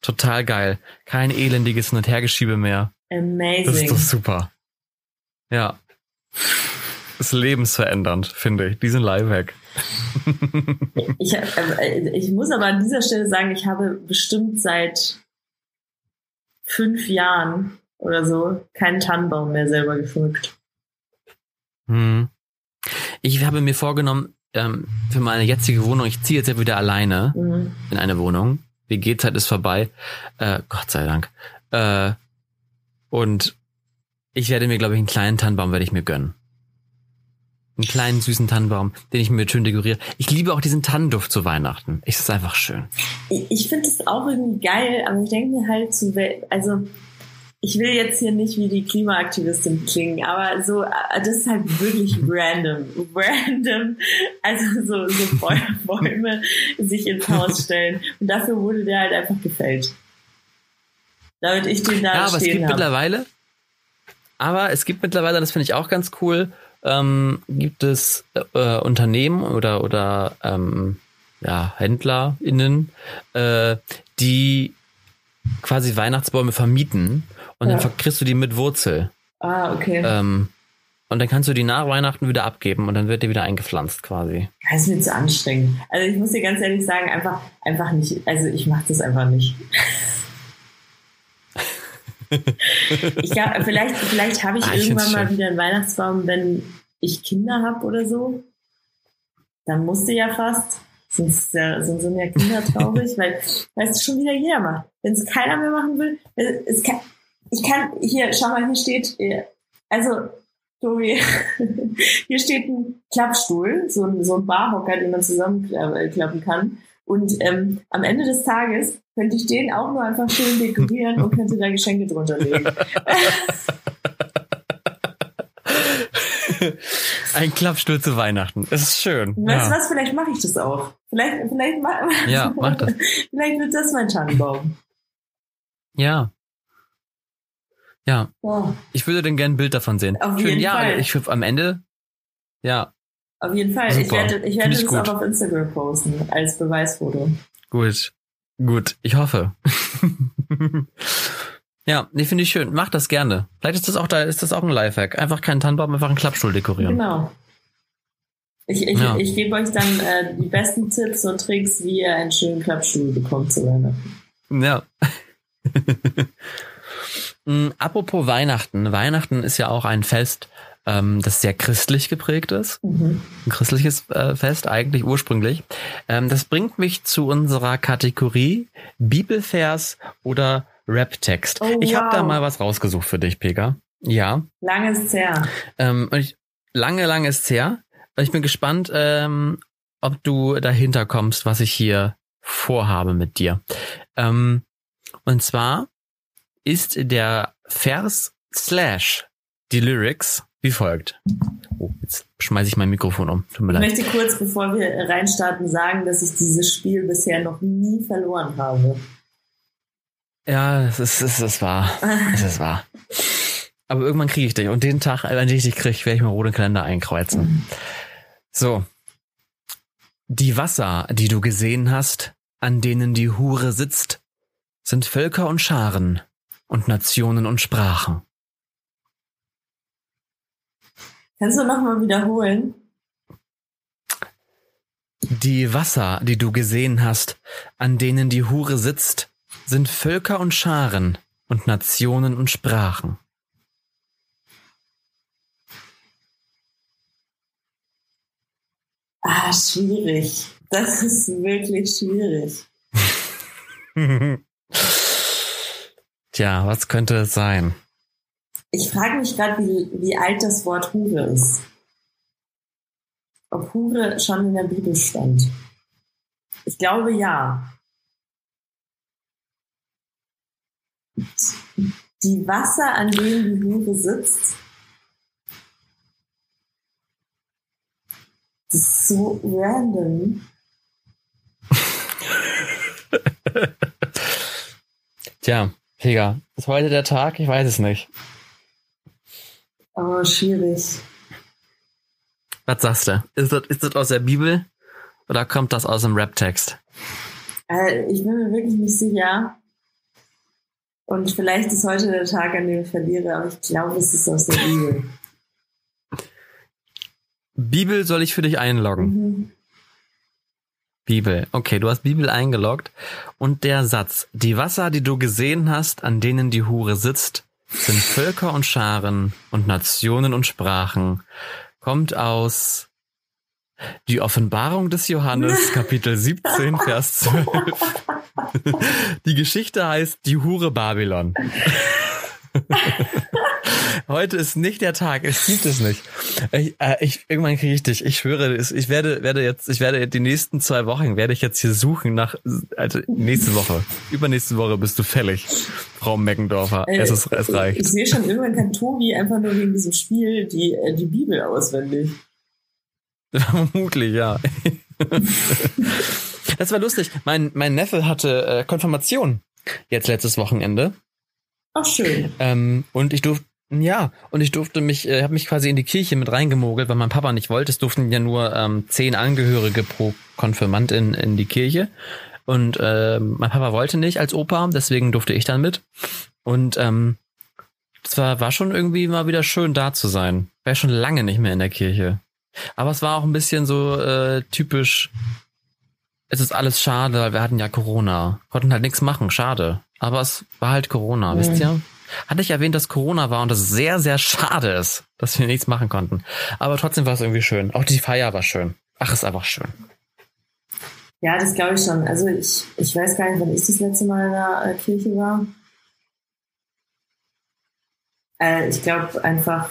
Total geil. Kein elendiges Hin- und Hergeschiebe mehr. Das ist Amazing. doch super. Ja. Ist lebensverändernd, finde ich. Diesen Lifehack. Ich, äh, ich muss aber an dieser Stelle sagen, ich habe bestimmt seit fünf Jahren oder so keinen Tannenbaum mehr selber geschmückt. Hm. Ich habe mir vorgenommen, ähm, für meine jetzige Wohnung, ich ziehe jetzt ja wieder alleine Mhm. in eine Wohnung. WG-Zeit ist vorbei. Äh, Gott sei Dank. Äh, und ich werde mir, glaube ich, einen kleinen Tannenbaum werde ich mir gönnen. Einen kleinen süßen Tannenbaum, den ich mir schön dekoriere. Ich liebe auch diesen Tannenduft zu Weihnachten. Es ist einfach schön. Ich, ich finde es auch irgendwie geil, aber ich denke mir halt zu, also ich will jetzt hier nicht wie die Klimaaktivistin klingen, aber so, äh, das ist halt wirklich random. Random. Also so, so Bäu- Bäume sich ins Haus stellen. Und dafür wurde der halt einfach gefällt. Damit ich den da Ja, aber es gibt mittlerweile, aber es gibt mittlerweile, das finde ich auch ganz cool, ähm, gibt es äh, Unternehmen oder oder ähm, ja, HändlerInnen, äh, die quasi Weihnachtsbäume vermieten und Ja. dann verkriegst du die mit Wurzel. Ah, okay. Ähm, und dann kannst du die nach Weihnachten wieder abgeben und dann wird die wieder eingepflanzt quasi. Das ist mir zu anstrengend. Also ich muss dir ganz ehrlich sagen, einfach, einfach nicht, also ich mache das einfach nicht. Ich glaube, vielleicht, vielleicht habe ich, Ah, irgendwann mal schön. wieder einen Weihnachtsbaum, wenn ich Kinder habe oder so. Dann musste ja fast. Sonst, äh, sonst sind ja Kinder traurig, weil, es schon wieder jeder macht. Wenn es keiner mehr machen will, es kann, ich kann, hier, schau mal, hier steht, äh, also, Tobi, hier steht ein Klappstuhl, so ein, so ein Barhocker, den man zusammenklappen kann. Und ähm, am Ende des Tages könnte ich den auch nur einfach schön dekorieren und könnte da Geschenke drunter legen. Ein Klappstuhl zu Weihnachten. Es ist schön. Weißt du Ja. was? Vielleicht mache ich das auch. Vielleicht, vielleicht, ma- Ja, mach das. vielleicht wird das mein Tannenbaum. ja. Ja. Ja, Ich würde denn gerne ein Bild davon sehen. Auf Schön, jeden ja, Fall. ich am Ende. Ja, auf jeden Fall. Ich Super. werde, ich werde ich das gut. auch auf Instagram posten als Beweisfoto. gut. Gut, ich hoffe. ja, nee, finde ich schön. Mach das gerne. Vielleicht ist das auch da, ist das auch ein Lifehack. Einfach keinen Tannenbaum, einfach einen Klappstuhl dekorieren. Genau. Ich, ich, Ja. ich gebe euch dann äh, die besten Tipps und Tricks, wie ihr einen schönen Klappstuhl bekommt zu Weihnachten. Ja. Mm, apropos Weihnachten. Weihnachten ist ja auch ein Fest, ähm, das sehr christlich geprägt ist. Mhm. Ein christliches äh, Fest, eigentlich ursprünglich. Ähm, das bringt mich zu unserer Kategorie Bibelvers oder Rap-Text. Oh, ich habe da wow. mal was rausgesucht für dich, Pega. Ja. Lange ist es her. Ähm, ich, lange, lange ist her. Ich bin gespannt, ähm, ob du dahinter kommst, was ich hier vorhabe mit dir. Ähm, und zwar ist der Vers slash die Lyrics wie folgt. Oh, jetzt schmeiße ich mein Mikrofon um. Tut mir Ich leid. möchte kurz, bevor wir reinstarten, sagen, dass ich dieses Spiel bisher noch nie verloren habe. Ja, es ist, es ist wahr. Es ist wahr. Aber irgendwann kriege ich dich. Und den Tag, an dem ich dich kriege, werde ich mir roten Kalender einkreuzen. So. Die Wasser, die du gesehen hast, an denen die Hure sitzt, sind Völker und Scharen und Nationen und Sprachen. Kannst du nochmal wiederholen? Die Wasser, die du gesehen hast, an denen die Hure sitzt, sind Völker und Scharen und Nationen und Sprachen. Ah, schwierig. Das ist wirklich schwierig. Tja, was könnte es sein? Ich frage mich gerade, wie, wie alt das Wort Hure ist. Ob Hure schon in der Bibel stand. Ich glaube ja. Die Wasser, an denen die Hure sitzt, das ist so random. Tja, Pega, ist heute der Tag? Ich weiß es nicht. Oh, schwierig. Was sagst du? Ist das, ist das aus der Bibel oder kommt das aus dem Rap-Text? Äh, ich bin mir wirklich nicht sicher. Und vielleicht ist heute der Tag, an dem ich verliere, aber ich glaube, es ist aus der Bibel. Bibel soll ich für dich einloggen. Mhm. Bibel. Okay, du hast Bibel eingeloggt. Und der Satz, die Wasser, die du gesehen hast, an denen die Hure sitzt, sind Völker und Scharen und Nationen und Sprachen, kommt aus die Offenbarung des Johannes, Kapitel 17, Vers 12. Die Geschichte heißt die Hure Babylon. Heute ist nicht der Tag, es gibt es nicht. Ich, äh, ich, irgendwann kriege ich dich. Ich schwöre, ich werde, werde jetzt, ich werde die nächsten zwei Wochen werde ich jetzt hier suchen nach, also nächste Woche, übernächste Woche bist du fällig, Frau Meckendorfer. Äh, es ist, es Ich reicht. sehe schon, irgendwann kann Tobi einfach nur wegen diesem Spiel die, äh, die Bibel auswendig. Vermutlich, ja. das war lustig. Mein, mein Neffe hatte äh, Konfirmation jetzt letztes Wochenende. Ach, schön. Ähm, und ich durfte, ja, und ich durfte mich, äh, habe mich quasi in die Kirche mit reingemogelt, weil mein Papa nicht wollte. Es durften ja nur ähm, zehn Angehörige pro Konfirmand in, in die Kirche. Und ähm, mein Papa wollte nicht als Opa, deswegen durfte ich dann mit. Und ähm, es war, schon irgendwie mal wieder schön da zu sein. War schon lange nicht mehr in der Kirche. Aber es war auch ein bisschen so äh, typisch. Es ist alles schade, weil wir hatten ja Corona. Konnten halt nichts machen, schade. Aber es war halt Corona, Mhm. wisst ihr? Hatte ich erwähnt, dass Corona war und dass es sehr, sehr schade ist, dass wir nichts machen konnten. Aber trotzdem war es irgendwie schön. Auch die Feier war schön. Ach, ist einfach schön. Ja, das glaube ich schon. Also ich, ich weiß gar nicht, wann ich das letzte Mal in der äh, Kirche war. Äh, ich glaube einfach,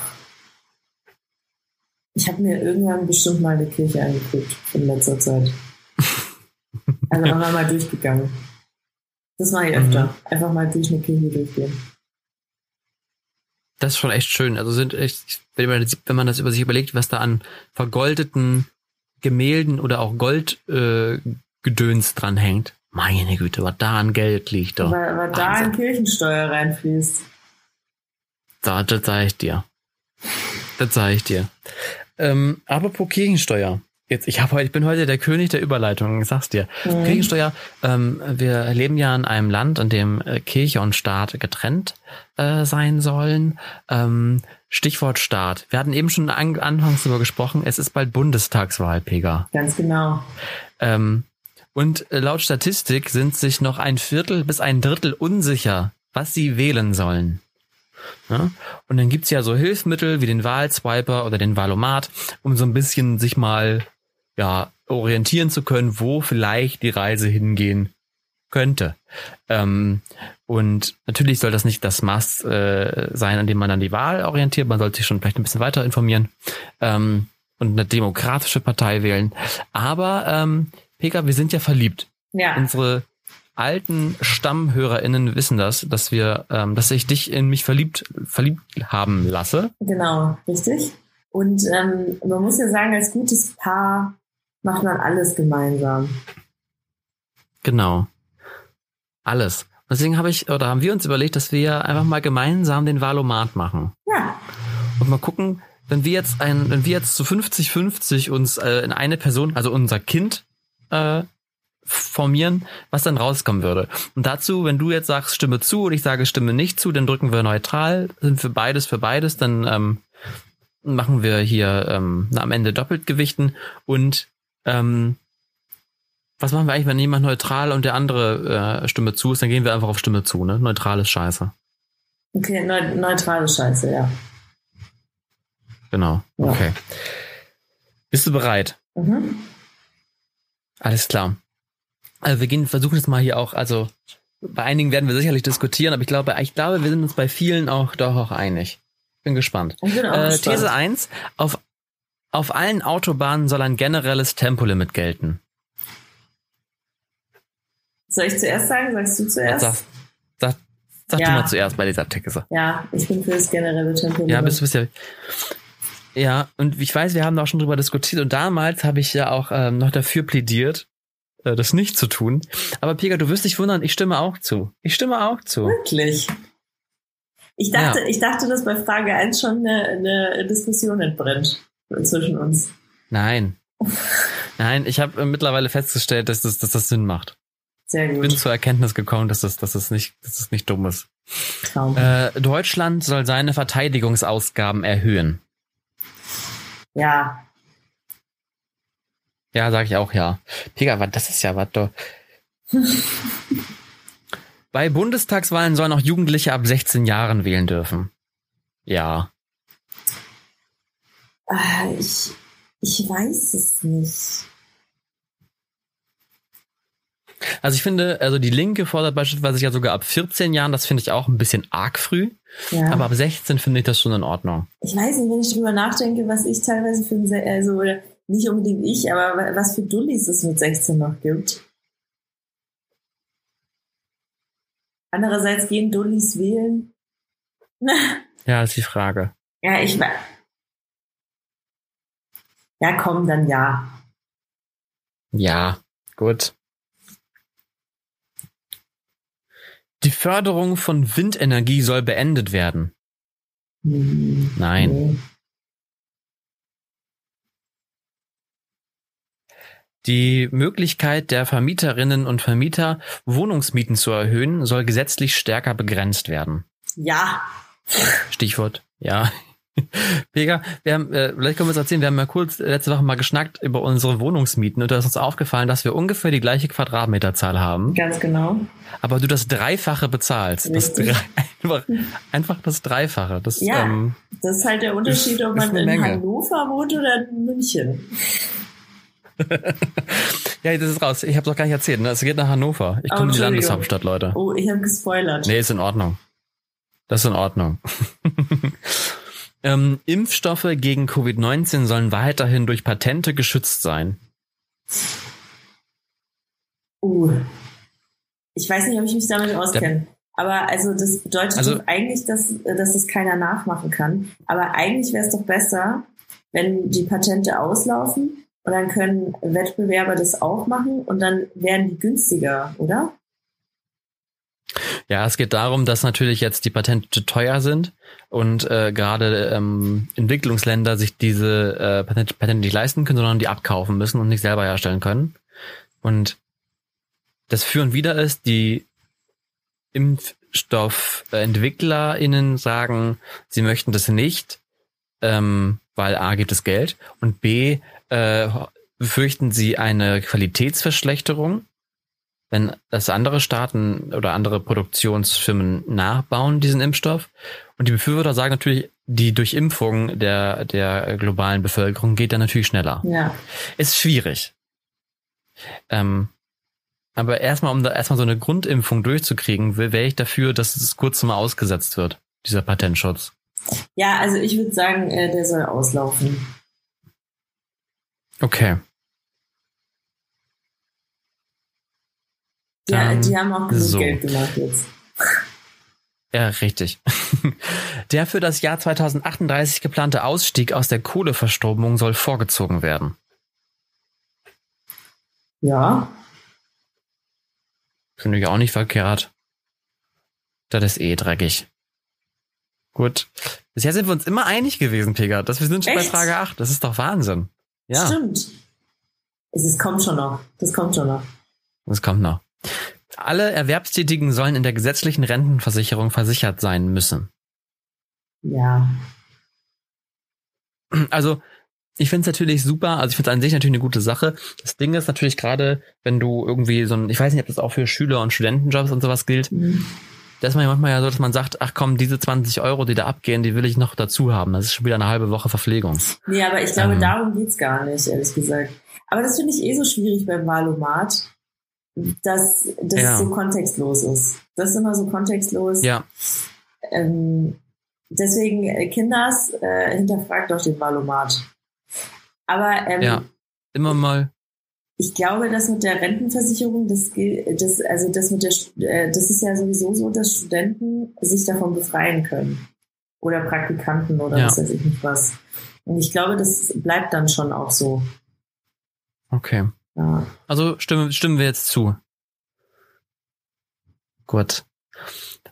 ich habe mir irgendwann bestimmt mal eine Kirche angeguckt in letzter Zeit. Also einfach mal durchgegangen. Das mache ich öfter. Einfach mal durch eine Kirche durchgehen. Das ist schon echt schön. Also sind echt, wenn man, das- wenn man das über sich überlegt, was da an vergoldeten Gemälden oder auch Goldgedöns äh, Gedöns dran hängt. Meine Güte, was da an Geld liegt. Doch. Aber, aber da in Kirchensteuer reinfließt. Da, das sage ich dir. Das sage ich dir. Ähm, apropos Kirchensteuer. Jetzt, ich, hab heute, ich bin heute der König der Überleitung, ich sag's dir. Mhm. Kirchensteuer, ähm, wir leben ja in einem Land, in dem äh, Kirche und Staat getrennt äh, sein sollen. Ähm, Stichwort Staat. Wir hatten eben schon an, anfangs darüber gesprochen, es ist bald Bundestagswahl, Pega. Ganz genau. Ähm, und äh, laut Statistik sind sich noch ein Viertel bis ein Drittel unsicher, was sie wählen sollen. Ja? Und dann gibt's ja so Hilfsmittel wie den Wahlswiper oder den Wahlomat, um so ein bisschen sich mal ja orientieren zu können, wo vielleicht die Reise hingehen könnte. Ähm, und natürlich soll das nicht das Maß äh, sein, an dem man dann die Wahl orientiert. Man sollte sich schon vielleicht ein bisschen weiter informieren ähm, und eine demokratische Partei wählen. Aber ähm, Pega, wir sind ja verliebt. Ja. Unsere alten StammhörerInnen wissen das, dass wir, ähm, dass ich dich in mich verliebt, verliebt haben lasse. Genau, richtig. Und ähm, man muss ja sagen, als gutes Paar macht man alles gemeinsam. Genau. Alles. Deswegen habe ich, oder haben wir uns überlegt, dass wir einfach mal gemeinsam den Valomat machen. Ja. Und mal gucken, wenn wir jetzt ein, wenn wir jetzt zu 50-50 uns äh, in eine Person, also unser Kind, äh, formieren, was dann rauskommen würde. Und dazu, wenn du jetzt sagst, stimme zu und ich sage, stimme nicht zu, dann drücken wir neutral, sind für beides für beides, dann ähm, machen wir hier ähm, am Ende doppelt gewichten und ähm, was machen wir eigentlich, wenn jemand neutral und der andere äh, Stimme zu ist, dann gehen wir einfach auf Stimme zu, ne? Neutral ist scheiße. Okay, neu neutrale Scheiße, ja. Genau. Ja. Okay. Bist du bereit? Mhm. Alles klar. Also wir gehen, versuchen jetzt mal hier auch, also bei einigen werden wir sicherlich diskutieren, aber ich glaube, ich glaube, wir sind uns bei vielen auch doch auch einig. Bin gespannt. Ich bin Äh, gespannt. These 1, auf, auf allen Autobahnen soll ein generelles Tempolimit gelten. Soll ich zuerst sagen? Sagst du zuerst? Sag, sag, sag Ja. du mal zuerst bei dieser These. Ja, ich bin für das generelle Tempo. Ja, bist, bist ja. Ja, und ich weiß, wir haben da auch schon drüber diskutiert und damals habe ich ja auch ähm, noch dafür plädiert, äh, das nicht zu tun. Aber Pega, du wirst dich wundern, ich stimme auch zu. Ich stimme auch zu. Wirklich. Ich dachte, Ja. ich dachte, dass bei Frage 1 schon eine, eine Diskussion entbrennt zwischen uns. Nein. Nein, ich habe mittlerweile festgestellt, dass das, dass das Sinn macht. Sehr Ich gut. bin zur Erkenntnis gekommen, dass das, dass das nicht, dass das nicht dumm ist. Traum. Äh, Deutschland soll seine Verteidigungsausgaben erhöhen. Ja, Ja, sage ich auch ja. Aber das ist ja was doch. Bei Bundestagswahlen sollen auch Jugendliche ab 16 Jahren wählen dürfen. Ja. Ah, ich, ich weiß es nicht. Also ich finde, also die Linke fordert beispielsweise ja sogar ab 14 Jahren, das finde ich auch ein bisschen arg früh. Ja. Aber ab 16 finde ich das schon in Ordnung. ich weiß nicht, wenn ich drüber nachdenke, was ich teilweise für also oder nicht unbedingt ich, aber wa- was für Dullis es mit 16 noch gibt. Andererseits gehen Dullis wählen. Ja, ist die Frage. ja, ich weiß. Ja, komm, dann ja. Ja, gut. Die Förderung von Windenergie soll beendet werden. Hm, Nein. Die Möglichkeit der Vermieterinnen und Vermieter, Wohnungsmieten zu erhöhen, soll gesetzlich stärker begrenzt werden. Ja, Stichwort, ja. Pega, wir haben, äh, vielleicht können wir es erzählen, wir haben ja kurz letzte Woche mal geschnackt über unsere Wohnungsmieten und da ist uns aufgefallen, dass wir ungefähr die gleiche Quadratmeterzahl haben, ganz genau. aber du das Dreifache bezahlst. Das drei, einfach, einfach das Dreifache. Das, Ja. ähm, Das ist halt der Unterschied, ob man in Menge. Hannover wohnt oder in München. ja, das ist raus. Ich habe doch gar nicht erzählt. Ne? Es geht nach Hannover. Ich Oh, komme in die. Landeshauptstadt, Leute. Oh, ich habe gespoilert. Nee, ist in Ordnung. Das ist in Ordnung. ähm, Impfstoffe gegen Covid-19 sollen weiterhin durch Patente geschützt sein. Uh. Ich weiß nicht, ob ich mich damit auskenne. Aber also das bedeutet Also- eigentlich, dass, dass es keiner nachmachen kann. Aber eigentlich wäre es doch besser, wenn die Patente auslaufen und dann können Wettbewerber das auch machen und dann wären die günstiger, oder? Ja, es geht darum, dass natürlich jetzt die Patente teuer sind und äh, gerade ähm, Entwicklungsländer sich diese äh, Patente, Patente nicht leisten können, sondern die abkaufen müssen und nicht selber herstellen können. Und das Führen wieder ist, die ImpfstoffentwicklerInnen sagen, sie möchten das nicht, ähm, weil A gibt es Geld und B äh, befürchten sie eine Qualitätsverschlechterung wenn das andere Staaten oder andere Produktionsfirmen nachbauen, diesen Impfstoff. Und die Befürworter sagen natürlich, die Durchimpfung der, der globalen Bevölkerung geht dann natürlich schneller. Ja. Ist schwierig. Ähm, aber erstmal, um da erstmal so eine Grundimpfung durchzukriegen, wäre ich dafür, dass es kurz mal ausgesetzt wird, dieser Patentschutz. Ja, also ich würde sagen, äh, der soll auslaufen. Okay. Ja, Ähm, die haben auch genug so. Geld gemacht jetzt. Ja, richtig. Der für das Jahr 2038 geplante Ausstieg aus der Kohleverstromung soll vorgezogen werden. Ja, Finde ich auch nicht verkehrt. Das ist eh dreckig. Gut. Bisher sind wir uns immer einig gewesen, Pega. Dass wir sind schon Echt? bei Frage 8. Das ist doch Wahnsinn. Ja, stimmt. Es ist, kommt schon noch. Das kommt schon noch. das kommt noch. Alle Erwerbstätigen sollen in der gesetzlichen Rentenversicherung versichert sein müssen. Ja. Also, ich finde es natürlich super, also ich finde es an sich natürlich eine gute Sache. Das Ding ist natürlich gerade, wenn du irgendwie so ein, ich weiß nicht, ob das auch für Schüler und Studentenjobs und sowas gilt, Mhm. da ist man ja manchmal ja so, dass man sagt, ach komm, diese 20 Euro, die da abgehen, die will ich noch dazu haben. Das ist schon wieder eine halbe Woche Verpflegung. Nee, aber ich glaube, Ähm. darum geht's gar nicht, ehrlich gesagt. Aber das finde ich eh so schwierig beim Wahlomat, dass das Ja. so kontextlos ist. Das ist immer so kontextlos. Ja, Ähm, deswegen, äh, Kinders, äh, hinterfragt doch den Wahlomat. Aber ähm, ja. Immer mal, ich glaube, das mit der Rentenversicherung, das, das, also das mit der, äh, das ist ja sowieso so, dass Studenten sich davon befreien können. Oder Praktikanten oder Ja. was weiß ich nicht was. Und ich glaube, das bleibt dann schon auch so. okay. Ja. Also stimmen, stimmen wir jetzt zu. Gut.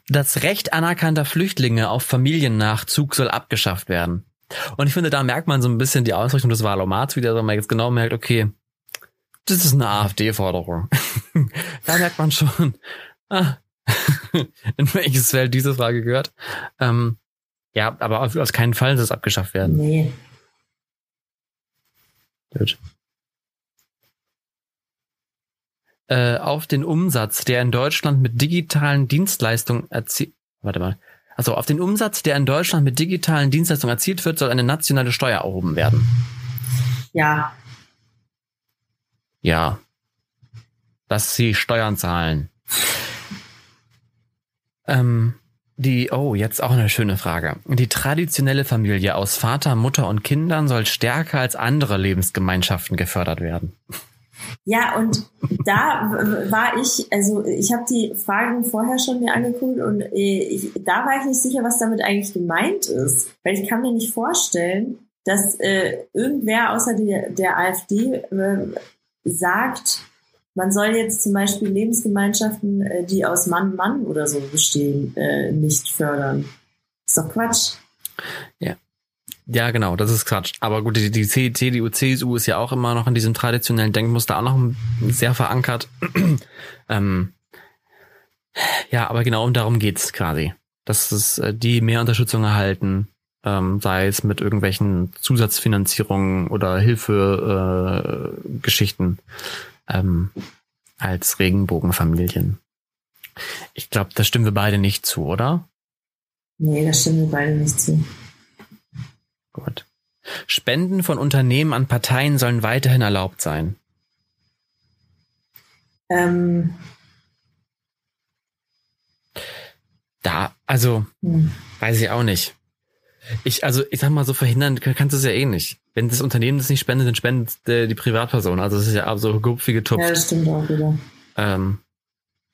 Das Recht anerkannter Flüchtlinge auf Familiennachzug soll abgeschafft werden. Und ich finde, da merkt man so ein bisschen die Ausrichtung des Wahlomats wieder, wenn man jetzt genau merkt, okay, das ist eine AfD-Forderung. da merkt man schon, ah, in welches Feld diese Frage gehört. Ähm, ja, aber auf, auf keinen Fall soll es abgeschafft werden. Nee. Gut. Äh, auf den Umsatz, der in Deutschland mit digitalen Dienstleistungen erzielt, warte mal, also auf den Umsatz, der in Deutschland mit digitalen Dienstleistungen erzielt wird, soll eine nationale Steuer erhoben werden. Ja. Ja. Dass sie Steuern zahlen. Ähm, die, oh, jetzt auch eine schöne Frage. Die traditionelle Familie aus Vater, Mutter und Kindern soll stärker als andere Lebensgemeinschaften gefördert werden. Ja, und da war ich, also ich habe die Fragen vorher schon mir angeguckt und äh, ich, da war ich nicht sicher, was damit eigentlich gemeint ist. Weil ich kann mir nicht vorstellen, dass äh, irgendwer außer der, der AfD äh, sagt, man soll jetzt zum Beispiel Lebensgemeinschaften, äh, die aus Mann, Mann oder so bestehen, äh, nicht fördern. Ist doch Quatsch. Ja, genau, das ist Quatsch. Aber gut, die, die CDU, CSU ist ja auch immer noch in diesem traditionellen Denkmuster auch noch sehr verankert. ähm, ja, aber genau um darum geht's quasi. Dass es, äh, die mehr Unterstützung erhalten, ähm, sei es mit irgendwelchen Zusatzfinanzierungen oder Hilfegeschichten äh, ähm, als Regenbogenfamilien. Ich glaube, da stimmen wir beide nicht zu, oder? Nee, da stimmen wir beide nicht zu. Gut. Spenden von Unternehmen an Parteien sollen weiterhin erlaubt sein. Ähm, Da, also, hm. weiß ich auch nicht. Ich, also, ich sag mal, so verhindern kann- kannst du es ja eh nicht. Wenn das Unternehmen das nicht spendet, dann spendet äh, die Privatperson. Also, es ist ja so gupf wie getupft. Ja, das stimmt auch wieder. Ähm,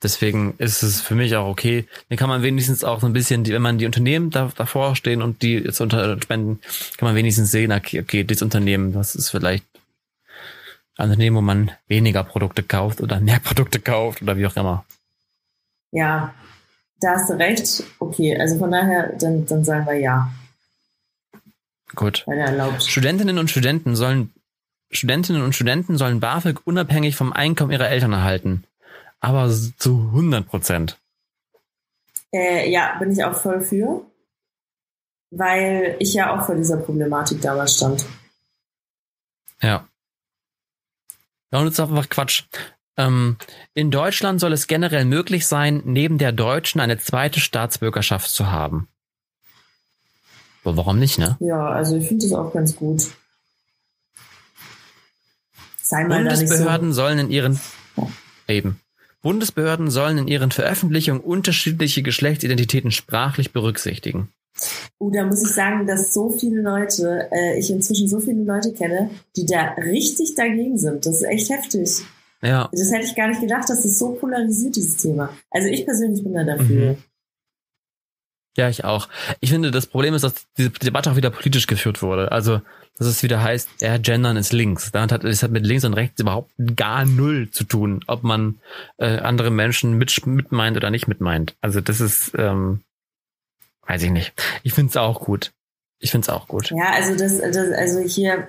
deswegen ist es für mich auch okay. Dann kann man wenigstens auch so ein bisschen, wenn man die Unternehmen da, davor stehen und die jetzt unter spenden, kann man wenigstens sehen, okay, okay, dieses Unternehmen, das ist vielleicht ein Unternehmen, wo man weniger Produkte kauft oder mehr Produkte kauft oder wie auch immer. Ja, da hast du recht. Okay, also von daher, dann, dann sagen wir ja, Gut. Studentinnen und Studenten sollen Studentinnen und Studenten sollen BAföG unabhängig vom Einkommen ihrer Eltern erhalten. Aber zu 100 Prozent. Äh, ja, bin ich auch voll für, weil ich ja auch vor dieser Problematik damals stand. Ja. Ja, und ist einfach Quatsch. Ähm, in Deutschland soll es generell möglich sein, neben der deutschen eine zweite Staatsbürgerschaft zu haben. Aber warum nicht, ne? Ja, also ich finde das auch ganz gut. Sei mal Bundesbehörden so. sollen in ihren eben. Bundesbehörden sollen in ihren Veröffentlichungen unterschiedliche Geschlechtsidentitäten sprachlich berücksichtigen. Uh, da muss ich sagen, dass so viele Leute, äh, ich inzwischen so viele Leute kenne, die da richtig dagegen sind. Das ist echt heftig. Ja. Das hätte ich gar nicht gedacht, dass es so polarisiert, dieses Thema. Also ich persönlich bin da dafür. Mhm. Ja, ich auch. Ich finde, das Problem ist, dass diese Debatte auch wieder politisch geführt wurde. Also, dass es wieder heißt, ja, Gendern ist links. Damit hat, es hat mit links und rechts überhaupt gar null zu tun, ob man äh, andere Menschen mit, mit meint oder nicht mit meint. Also, das ist, ähm, weiß ich nicht. Ich finde es auch gut. Ich finde es auch gut. Ja, also das, das, also hier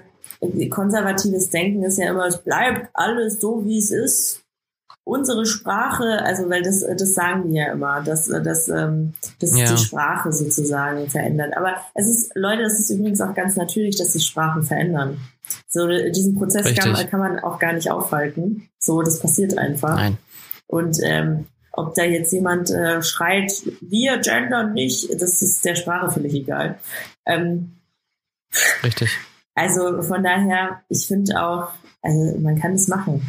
konservatives Denken ist ja immer, es bleibt alles so, wie es ist. Unsere Sprache, also weil das, das sagen wir ja immer, dass, dass, ähm, dass ja. die Sprache sozusagen verändert. Aber es ist, Leute, es ist übrigens auch ganz natürlich, dass sich Sprachen verändern. So, diesen Prozess kann, kann, man auch gar nicht aufhalten. So, das passiert einfach. Nein. Und ähm, ob da jetzt jemand äh, schreit, wir gendern nicht, das ist der Sprache völlig egal. Ähm, Richtig. Also von daher, ich finde auch, also man kann es machen.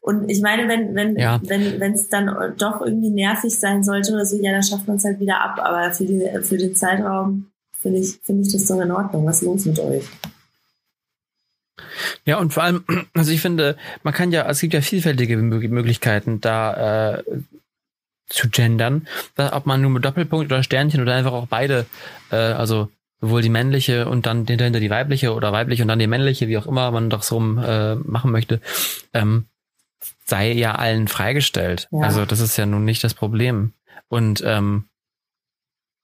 Und ich meine, wenn wenn ja. wenn wenn es dann doch irgendwie nervig sein sollte oder so, ja, dann schafft man es halt wieder ab. Aber für die für den Zeitraum finde ich finde ich das doch in Ordnung. Was ist los mit euch? Ja, und vor allem, also ich finde, man kann ja, es gibt ja vielfältige Möglichkeiten, da äh, zu gendern, da, ob man nur mit Doppelpunkt oder Sternchen oder einfach auch beide, äh, also sowohl die männliche und dann hinter die weibliche oder weibliche und dann die männliche, wie auch immer man doch so äh, machen möchte, ähm, sei ja allen freigestellt. Ja. Also das ist ja nun nicht das Problem. Und ähm,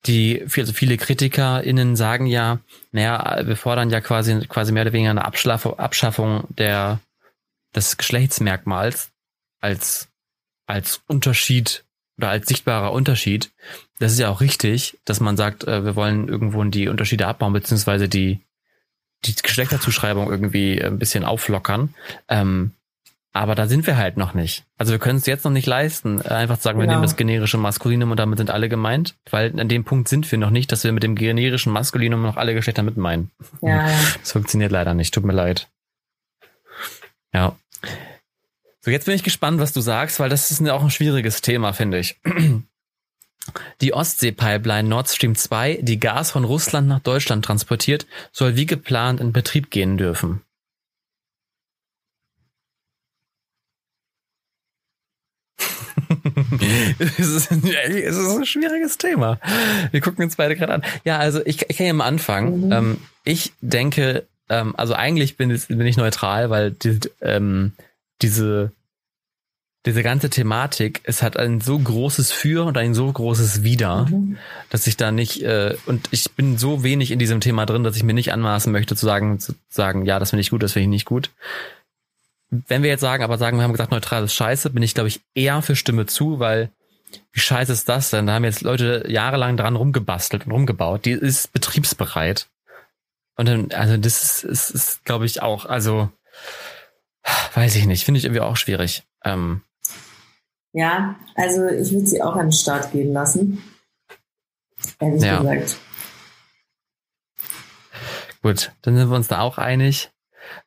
die also viele KritikerInnen sagen ja, naja, wir fordern ja quasi quasi mehr oder weniger eine Abschaffung der des Geschlechtsmerkmals als als Unterschied oder als sichtbarer Unterschied. Das ist ja auch richtig, dass man sagt, äh, wir wollen irgendwo die Unterschiede abbauen, beziehungsweise die, die Geschlechterzuschreibung irgendwie ein bisschen auflockern. Ähm, aber da sind wir halt noch nicht. Also wir können es jetzt noch nicht leisten, einfach zu sagen, wir genau. nehmen das generische Maskulinum und damit sind alle gemeint, weil an dem Punkt sind wir noch nicht, dass wir mit dem generischen Maskulinum noch alle Geschlechter mit meinen. Ja. Das funktioniert leider nicht, tut mir leid. Ja. So, jetzt bin ich gespannt, was du sagst, weil das ist auch ein schwieriges Thema, finde ich. Die Ostsee-Pipeline Nord Stream 2, die Gas von Russland nach Deutschland transportiert, soll wie geplant in Betrieb gehen dürfen. es, ist ein, es ist ein schwieriges Thema. Wir gucken uns beide gerade an. Ja, also ich, ich kann ja mal anfangen. Mhm. Ähm, ich denke, ähm, also eigentlich bin, bin ich neutral, weil die, ähm, diese, diese ganze Thematik, es hat ein so großes Für und ein so großes Wider, mhm. dass ich da nicht, äh, und ich bin so wenig in diesem Thema drin, dass ich mir nicht anmaßen möchte zu sagen, zu sagen, ja, das finde ich gut, das finde ich nicht gut. Wenn wir jetzt sagen, aber sagen, wir haben gesagt, neutral ist scheiße, bin ich, glaube ich, eher für Stimme zu, weil wie scheiße ist das denn? Da haben jetzt Leute jahrelang dran rumgebastelt und rumgebaut. Die ist betriebsbereit. Und dann, also das ist, ist, ist glaube ich, auch, also Weiß ich nicht, finde ich irgendwie auch schwierig. Ähm, ja, also ich würde sie auch an den Start gehen lassen. Ehrlich ja. gesagt. Gut, dann sind wir uns da auch einig.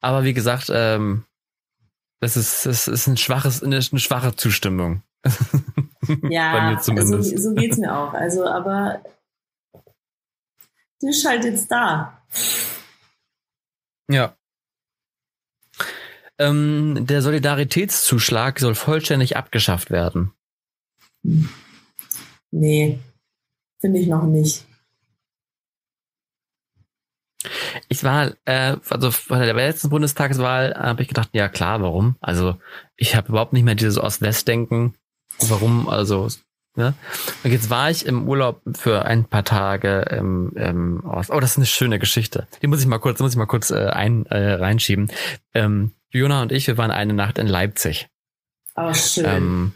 Aber wie gesagt, ähm, das ist, das ist ein schwaches, eine, eine schwache Zustimmung. ja, so, so geht's mir auch. Also, aber ist halt jetzt da. Ja. Ähm, der Solidaritätszuschlag soll vollständig abgeschafft werden. Nee, finde ich noch nicht. Ich war, äh, also bei der letzten Bundestagswahl habe ich gedacht, ja klar, warum? Also ich habe überhaupt nicht mehr dieses Ost-West-Denken. Warum? Also, ne? Und jetzt war ich im Urlaub für ein paar Tage im, im Ost. Oh, das ist eine schöne Geschichte. Die muss ich mal kurz, muss ich mal kurz äh, ein, äh, reinschieben. Ähm, Jona und ich, wir waren eine Nacht in Leipzig. Oh, schön. Ähm,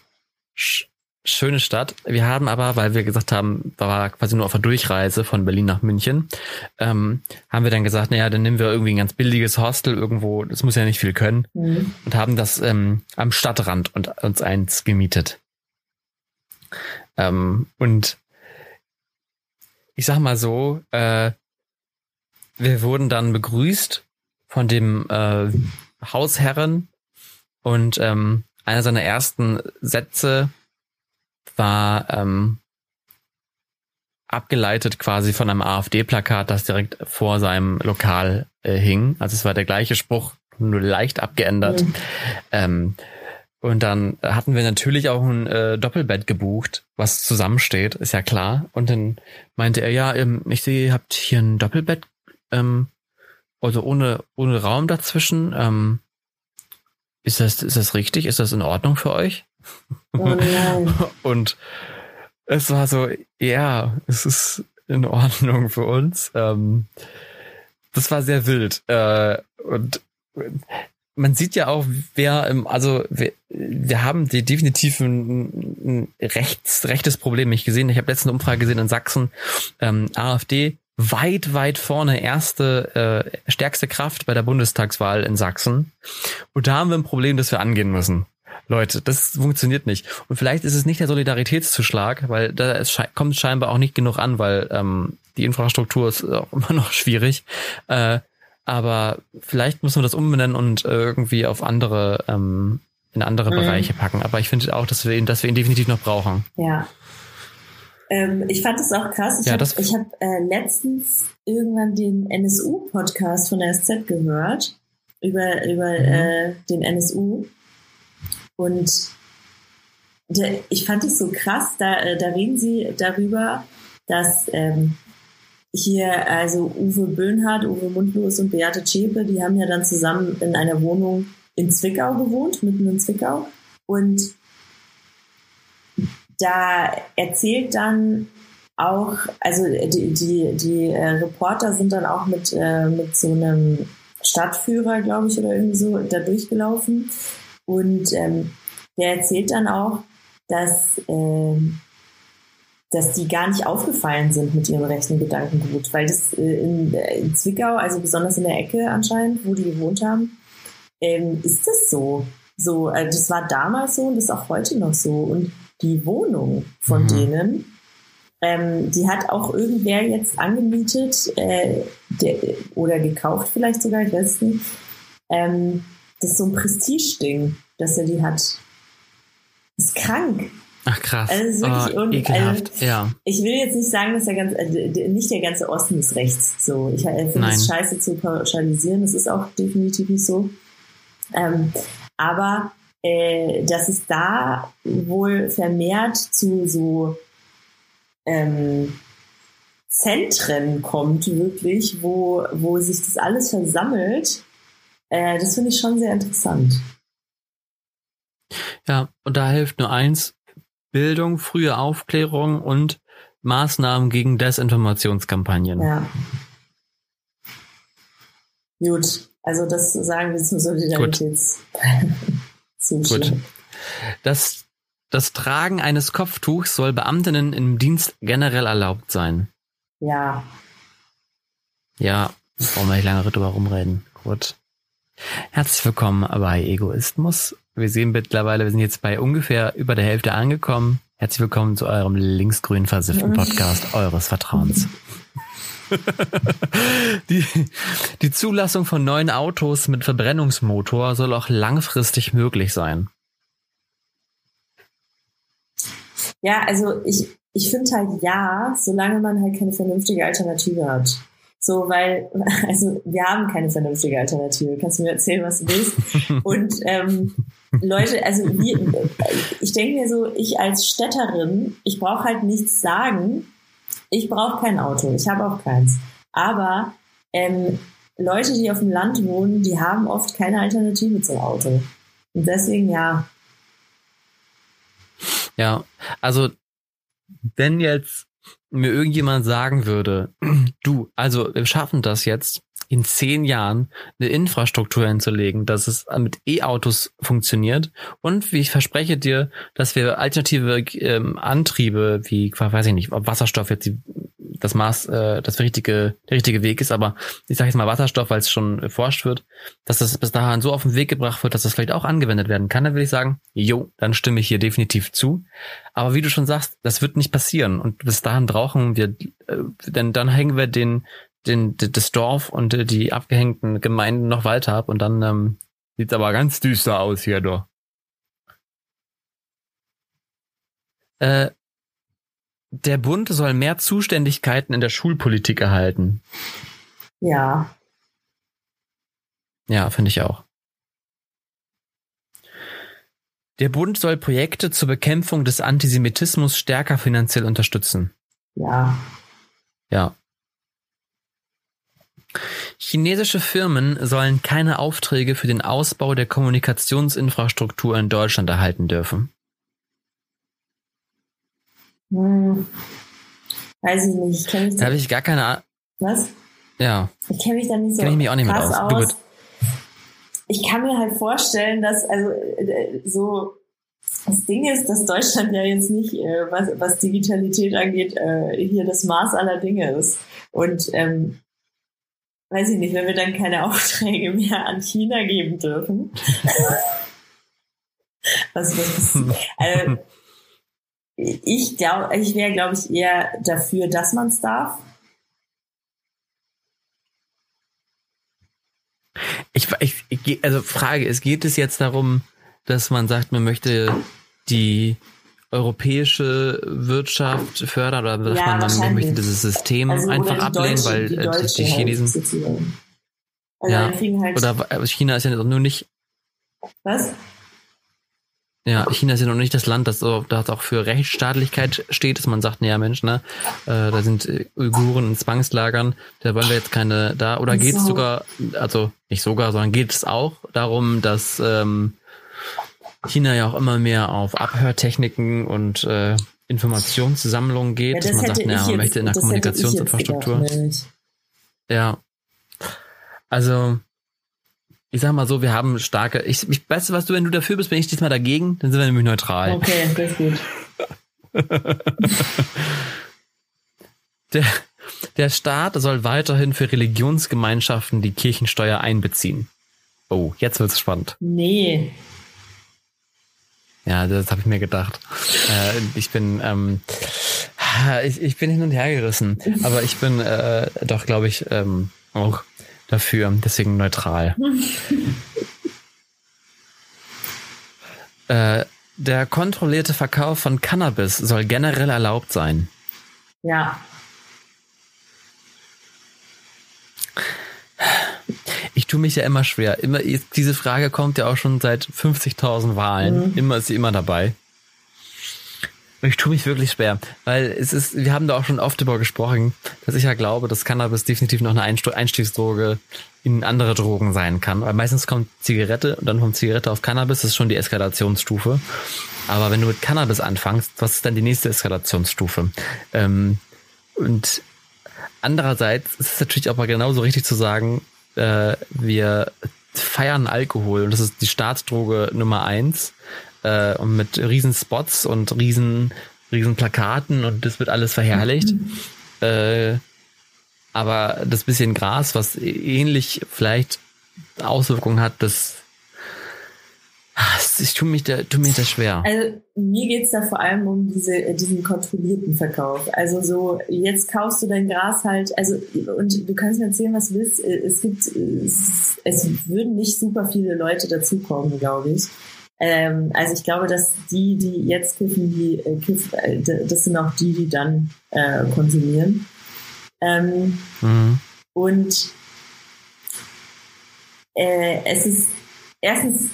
schöne Stadt. Wir haben aber, weil wir gesagt haben, da war quasi nur auf der Durchreise von Berlin nach München, ähm, haben wir dann gesagt, naja, dann nehmen wir irgendwie ein ganz billiges Hostel irgendwo, das muss ja nicht viel können, mhm. und haben das ähm, am Stadtrand und uns eins gemietet. Ähm, und ich sag mal so, äh, wir wurden dann begrüßt von dem äh, Hausherren und ähm, einer seiner ersten Sätze war ähm, abgeleitet quasi von einem AfD-Plakat, das direkt vor seinem Lokal äh, hing. Also es war der gleiche Spruch, nur leicht abgeändert. Mhm. Ähm, und dann hatten wir natürlich auch ein äh, Doppelbett gebucht, was zusammensteht, ist ja klar. Und dann meinte er, ja, ähm, ich sehe, ihr habt hier ein Doppelbett, ähm, also ohne, ohne Raum dazwischen. Ähm, ist das, ist das richtig? Ist das in Ordnung für euch? Oh. Und es war so, ja, es ist in Ordnung für uns. Ähm, das war sehr wild. Äh, und man sieht ja auch, wer, im, also wir, wir haben die definitiv ein, ein rechts, rechtes Problem. Ich gesehen, ich habe letzte Umfrage gesehen in Sachsen, ähm, AfD weit, weit vorne erste, äh, stärkste Kraft bei der Bundestagswahl in Sachsen. Und da haben wir ein Problem, das wir angehen müssen. Leute, das funktioniert nicht. Und vielleicht ist es nicht der Solidaritätszuschlag, weil da kommt scheinbar auch nicht genug an, weil ähm, die Infrastruktur ist auch immer noch schwierig. Äh, aber vielleicht müssen wir das umbenennen und irgendwie auf andere, ähm, in andere mhm. Bereiche packen. Aber ich finde auch, dass wir ihn, dass wir ihn definitiv noch brauchen. Ja. Ähm, ich fand es auch krass. Ich ja, habe hab, äh, letztens irgendwann den NSU-Podcast von der SZ gehört über, über mhm. äh, den NSU. Und ich fand es so krass, da, äh, da reden sie darüber, dass ähm, hier, also Uwe Böhnhardt, Uwe Mundlos und Beate Zschäpe, die haben ja dann zusammen in einer Wohnung in Zwickau gewohnt, mitten in Zwickau. Und da erzählt dann auch, also die, die, die äh, Reporter sind dann auch mit, äh, mit so einem Stadtführer, glaube ich, oder irgendwie so, da durchgelaufen. Und ähm, der erzählt dann auch, dass, äh, dass die gar nicht aufgefallen sind mit ihrem rechten Gedankengut, weil das äh, in, in, Zwickau, also besonders in der Ecke anscheinend, wo die gewohnt haben, ähm, ist das so. So, äh, das war damals so und ist auch heute noch so. Und die Wohnung von mhm. denen, ähm, die hat auch irgendwer jetzt angemietet äh, der, oder gekauft vielleicht sogar, ich weiß nicht. Ähm, das ist so ein Prestige-Ding, dass er die hat. Das ist krank. Ach krass. Also ist wirklich oh, ekelhaft. Also, ja. Ich will jetzt nicht sagen, dass der ganze, äh, nicht der ganze Osten ist rechts. So, ich äh, finde es scheiße zu pauschalisieren. Das ist auch definitiv nicht so. Ähm, aber äh, dass es da wohl vermehrt zu so ähm, Zentren kommt, wirklich, wo, wo sich das alles versammelt. Äh, das finde ich schon sehr interessant. Ja, und da hilft nur eins, Bildung, frühe Aufklärung und Maßnahmen gegen Desinformationskampagnen. Ja. Gut, also das sagen wir zum Solidaritäts. Gut. Das, das Tragen eines Kopftuchs soll Beamtinnen im Dienst generell erlaubt sein. Ja. Ja, brauchen wir nicht lange drüber rumreden. Gut. Herzlich willkommen bei Egoismus. Wir sehen mittlerweile, wir sind jetzt bei ungefähr über der Hälfte angekommen. Herzlich willkommen zu eurem linksgrün versifften Podcast eures Vertrauens. die, die Zulassung von neuen Autos mit Verbrennungsmotor soll auch langfristig möglich sein. Ja, also ich, ich finde halt ja, solange man halt keine vernünftige Alternative hat. So, weil, also wir haben keine vernünftige Alternative. Kannst du mir erzählen, was du willst? Und ähm, Leute, also wie, ich denke mir so, ich als Städterin, ich brauche halt nichts sagen, ich brauche kein Auto, ich habe auch keins. Aber ähm, Leute, die auf dem Land wohnen, die haben oft keine Alternative zum Auto. Und deswegen ja. Ja, also wenn jetzt mir irgendjemand sagen würde, du, also wir schaffen das jetzt, in zehn Jahren eine Infrastruktur hinzulegen, dass es mit E-Autos funktioniert. Und wie ich verspreche dir, dass wir alternative ähm, Antriebe wie, weiß ich nicht, ob Wasserstoff jetzt die, das Maß, äh, das richtige, der richtige Weg ist, aber ich sage jetzt mal Wasserstoff, weil es schon erforscht wird, dass das bis dahin so auf den Weg gebracht wird, dass das vielleicht auch angewendet werden kann, dann würde ich sagen, jo, dann stimme ich hier definitiv zu. Aber wie du schon sagst, das wird nicht passieren und bis dahin brauchen wir, äh, denn dann hängen wir den den, das Dorf und die abgehängten Gemeinden noch weiter ab und dann ähm, sieht's aber ganz düster aus hier, doch. Der Bund soll mehr Zuständigkeiten in der Schulpolitik erhalten. Ja. Ja, finde ich auch. Der Bund soll Projekte zur Bekämpfung des Antisemitismus stärker finanziell unterstützen. Ja. Ja. Chinesische Firmen sollen keine Aufträge für den Ausbau der Kommunikationsinfrastruktur in Deutschland erhalten dürfen. Hm. Weiß ich nicht. Ich mich da habe ich gar keine Ahnung. Was? Ja. Ich kenne mich da nicht so kenn ich mich auch nicht mit aus. aus. Ich kann mir halt vorstellen, dass also äh, so das Ding ist, dass Deutschland ja jetzt nicht, äh, was, was Digitalität angeht, äh, hier das Maß aller Dinge ist. Und ähm, weiß ich nicht, wenn wir dann keine Aufträge mehr an China geben dürfen. was, was, also, ich glaube, ich wäre, glaube ich, eher dafür, dass man es darf. Ich, ich, also Frage, es geht es jetzt darum, dass man sagt, man möchte die europäische Wirtschaft fördern oder dass ja, man, man möchte dieses System also, einfach ablehnen, Deutsche, weil die, äh, die Chinesen. Also ja, halt oder China ist ja nur nicht. Was? Ja, China ist ja noch nicht das Land, das, so, das auch für Rechtsstaatlichkeit steht, dass man sagt, naja Mensch, ne, äh, da sind Uiguren in Zwangslagern, da wollen wir jetzt keine da. Oder geht es so. sogar, also nicht sogar, sondern geht es auch darum, dass ähm, China ja auch immer mehr auf Abhörtechniken und äh, Informationssammlungen geht, ja, das dass man sagt, naja, man möchte in der Kommunikationsinfrastruktur. Ja. Also, ich sag mal so, wir haben starke, ich, ich weißt du, was du, wenn du dafür bist, bin ich diesmal dagegen, dann sind wir nämlich neutral. Okay, das ist gut. der, der Staat soll weiterhin für Religionsgemeinschaften die Kirchensteuer einbeziehen. Oh, jetzt wird's spannend. Nee. Ja, das habe ich mir gedacht. Äh, ich bin ähm, ich, ich bin hin und her gerissen, aber ich bin äh, doch, glaube ich, ähm, auch dafür, deswegen neutral. äh, der kontrollierte Verkauf von Cannabis soll generell erlaubt sein. Ja. Ich tue mich ja immer schwer. Immer, diese Frage kommt ja auch schon seit 50.000 Wahlen. Mhm. Immer ist sie immer dabei. Ich tue mich wirklich schwer, weil es ist, wir haben da auch schon oft darüber gesprochen, dass ich ja glaube, dass Cannabis definitiv noch eine Einstiegsdroge in andere Drogen sein kann. Weil meistens kommt Zigarette und dann kommt Zigarette auf Cannabis, das ist schon die Eskalationsstufe. Aber wenn du mit Cannabis anfängst, was ist dann die nächste Eskalationsstufe? Ähm, und andererseits ist es natürlich auch mal genauso richtig zu sagen, äh, wir feiern Alkohol und das ist die Staatsdroge Nummer eins äh, und mit riesen Spots und riesen riesen Plakaten und das wird alles verherrlicht. Mhm. Äh, aber das bisschen Gras, was ähnlich vielleicht Auswirkungen hat, das ich tue mich da, tue mich da schwer. Also mir geht's da vor allem um diese, äh, diesen kontrollierten Verkauf. Also so, jetzt kaufst du dein Gras halt, also und du kannst mir erzählen, was du willst. Äh, es gibt, es, es würden nicht super viele Leute dazukommen, glaube ich. Ähm, also ich glaube, dass die, die jetzt kiffen, die äh, kiffen, äh, das sind auch die, die dann äh, konsumieren. Ähm, mhm. Und äh, es ist erstens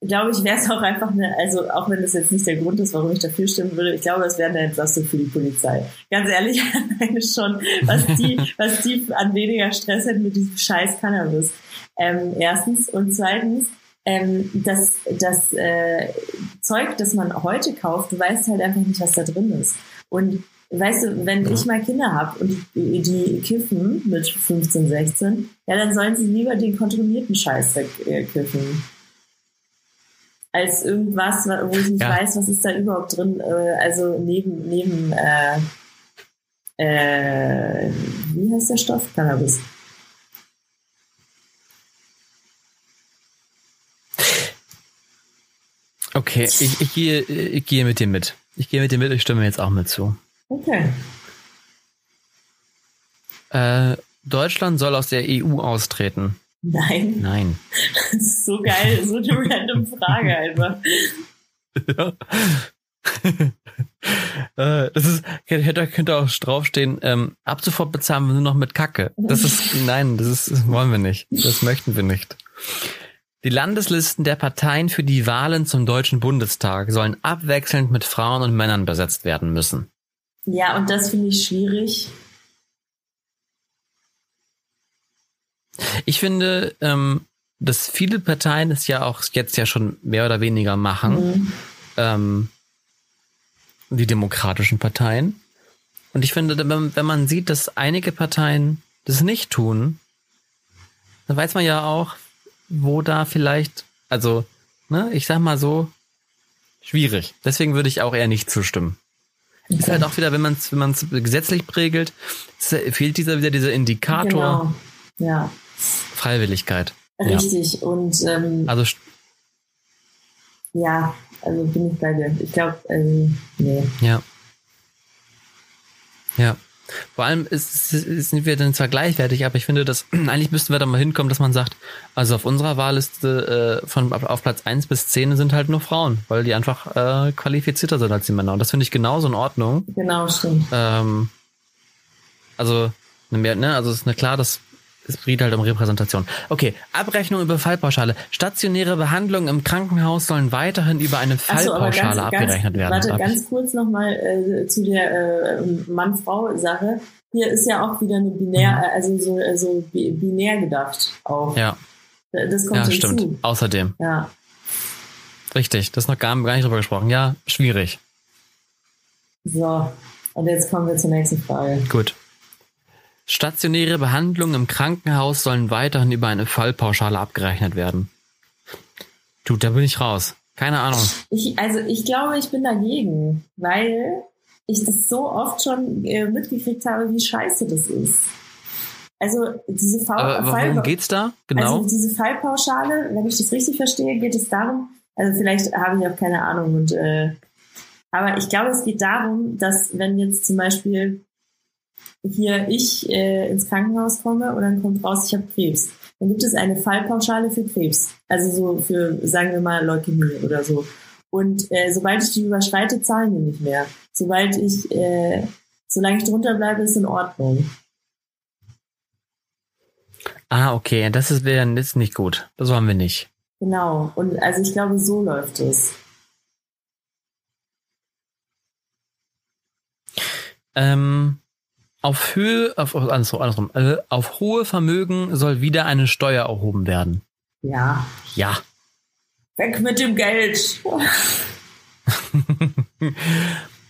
glaube ich, wäre es auch einfach eine, also auch wenn das jetzt nicht der Grund ist, warum ich dafür stimmen würde, ich glaube, es wäre eine Entlastung für die Polizei. Ganz ehrlich, alleine schon, was die, was die an weniger Stress hätten mit diesem scheiß Cannabis. Ähm, erstens. Und zweitens, ähm, das, das äh, Zeug, das man heute kauft, du weißt halt einfach nicht, was da drin ist. Und weißt du, wenn ich mal Kinder habe und die, die, kiffen mit 15, 16, ja, dann sollen sie lieber den kontrollierten Scheiß wegkiffen. Als irgendwas, wo ich nicht ja. weiß, was ist da überhaupt drin, äh, also neben, neben, äh, äh, wie heißt der Stoff? Cannabis. Okay, ich, ich, gehe, ich gehe mit dir mit. Ich gehe mit dir mit, ich stimme jetzt auch mit zu. Okay. Äh, Deutschland soll aus der EU austreten. Nein. Nein. Das ist so geil, so eine random Frage einfach. Ja. Äh, das ist, hätte, könnte auch draufstehen, ähm, ab sofort bezahlen wir nur noch mit Kacke. Das ist, nein, das ist, das wollen wir nicht. Das möchten wir nicht. Die Landeslisten der Parteien für die Wahlen zum Deutschen Bundestag sollen abwechselnd mit Frauen und Männern besetzt werden müssen. Ja, und das finde ich schwierig. Ich finde, ähm, dass viele Parteien es ja auch jetzt ja schon mehr oder weniger machen. Mhm. Ähm, die demokratischen Parteien. Und ich finde, wenn man sieht, dass einige Parteien das nicht tun, dann weiß man ja auch, wo da vielleicht, also, ne, ich sag mal so, schwierig. Deswegen würde ich auch eher nicht zustimmen. Okay. Ist halt auch wieder, wenn man es wenn man's gesetzlich regelt, fehlt dieser wieder dieser Indikator. Genau. Ja. Freiwilligkeit. Richtig. Ja. Und ähm, also ja, also bin ich bei dir. Ich glaube, ähm, nee. Ja. Ja. Vor allem ist, ist, sind wir dann zwar gleichwertig, aber ich finde, dass eigentlich müssten wir da mal hinkommen, dass man sagt, also auf unserer Wahlliste äh, von auf Platz 1 bis 10 sind halt nur Frauen, weil die einfach äh, qualifizierter sind als die Männer. Und das finde ich genauso in Ordnung. Genau, stimmt. Ähm, also, ne, also es ist eine klar, dass es geht halt um Repräsentation. Okay, Abrechnung über Fallpauschale. Stationäre Behandlungen im Krankenhaus sollen weiterhin über eine Fallpauschale so, ganz, abgerechnet ganz, werden. Warte, ganz kurz nochmal äh, zu der äh, Mann-Frau-Sache. Hier ist ja auch wieder eine binär, mhm. also so also binär gedacht auch. Ja. Das kommt ja, stimmt. Zu. Außerdem. Ja. Richtig, das ist noch gar, gar nicht drüber gesprochen. Ja, schwierig. So, und jetzt kommen wir zur nächsten Frage. Gut. Stationäre Behandlungen im Krankenhaus sollen weiterhin über eine Fallpauschale abgerechnet werden. Du, da bin ich raus. Keine Ahnung. Ich, also ich glaube, ich bin dagegen, weil ich das so oft schon äh, mitgekriegt habe, wie scheiße das ist. Also diese Fall, Aber Fall worum geht's da? Genau. Also diese Fallpauschale, wenn ich das richtig verstehe, geht es darum, also vielleicht habe ich auch keine Ahnung und äh, aber ich glaube, es geht darum, dass wenn jetzt zum Beispiel hier ich äh, ins Krankenhaus komme und dann kommt raus, ich habe Krebs. Dann gibt es eine Fallpauschale für Krebs. Also so für, sagen wir mal, Leukämie oder so. Und äh, sobald ich die überschreite, zahlen die nicht mehr. Sobald ich, äh, solange ich drunter bleibe, ist in Ordnung. Ah, okay. Das ist, das ist nicht gut. Das haben wir nicht. Genau. Und also ich glaube, so läuft es. Ähm, auf Höhe, auf, andersrum, andersrum, äh, auf hohe Vermögen soll wieder eine Steuer erhoben werden. Ja. Ja. Weg mit dem Geld.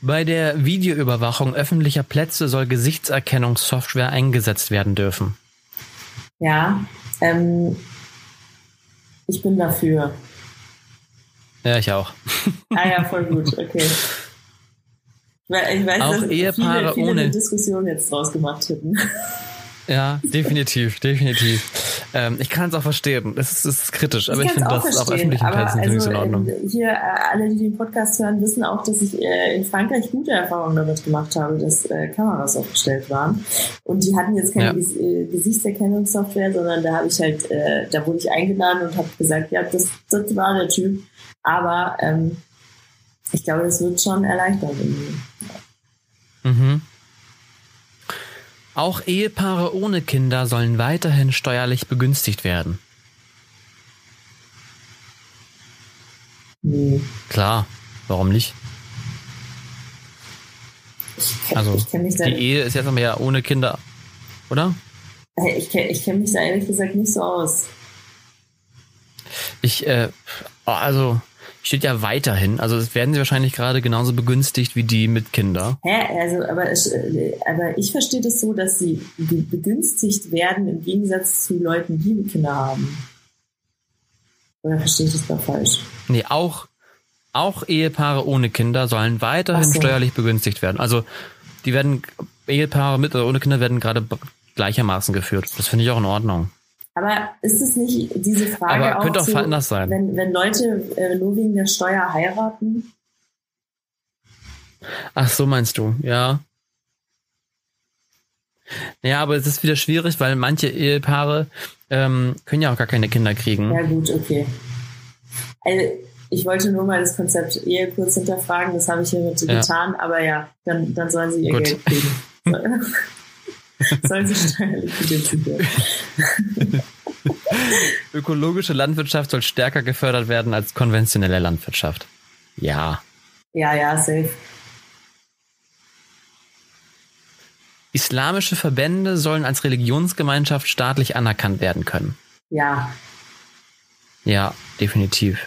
Bei der Videoüberwachung öffentlicher Plätze soll Gesichtserkennungssoftware eingesetzt werden dürfen. Ja, ähm, ich bin dafür. Ja, ich auch. ah ja, voll gut, okay. Ich weiß, auch dass Ehepaare viele, viele ohne Diskussion jetzt draus gemacht hätten. Ja, definitiv, definitiv. Ähm, ich kann es auch verstehen. Es ist, es ist kritisch, aber ich, finde das auf öffentlichen Plätzen also, in Ordnung. Hier, äh, alle, die den Podcast hören, wissen auch, dass ich äh, in Frankreich gute Erfahrungen damit gemacht habe, dass äh, Kameras aufgestellt waren. Und die hatten jetzt keine ja. Äh, Gesichtserkennungssoftware, sondern da habe ich halt, äh, da wurde ich eingeladen und habe gesagt, ja, das, das war der Typ. Aber ähm, ich glaube, das wird schon erleichtern. Mhm. Auch Ehepaare ohne Kinder sollen weiterhin steuerlich begünstigt werden. Nee. Klar, warum nicht? Ich, also, ich die Ehe ist jetzt aber ja ohne Kinder, oder? Ich, ich kenne mich da ehrlich gesagt nicht so aus. Ich, äh, also Steht ja weiterhin. Also es werden sie wahrscheinlich gerade genauso begünstigt wie die mit Kinder. Hä, also, aber, ich, aber ich verstehe das so, dass sie begünstigt werden im Gegensatz zu Leuten, die Kinder haben. Oder verstehe ich das da falsch? Nee, auch, auch Ehepaare ohne Kinder sollen weiterhin so. steuerlich begünstigt werden. Also die werden, Ehepaare mit oder ohne Kinder werden gerade gleichermaßen geführt. Das finde ich auch in Ordnung. Aber ist es nicht diese Frage Aber könnte auch, so, anders sein. Wenn, wenn Leute äh, nur wegen der Steuer heiraten? Ach, so meinst du, ja. Ja, aber es ist wieder schwierig, weil manche Ehepaare ähm, können ja auch gar keine Kinder kriegen. Ja, gut, okay. Also, ich wollte nur mal das Konzept Ehe kurz hinterfragen, das habe ich hiermit ja. getan, aber ja, dann, dann sollen sie ihr gut. Geld kriegen. Sollen sie steuerlich. Ökologische Landwirtschaft soll stärker gefördert werden als konventionelle Landwirtschaft. Ja. Ja, ja, safe. Islamische Verbände sollen als Religionsgemeinschaft staatlich anerkannt werden können. Ja. Ja, definitiv.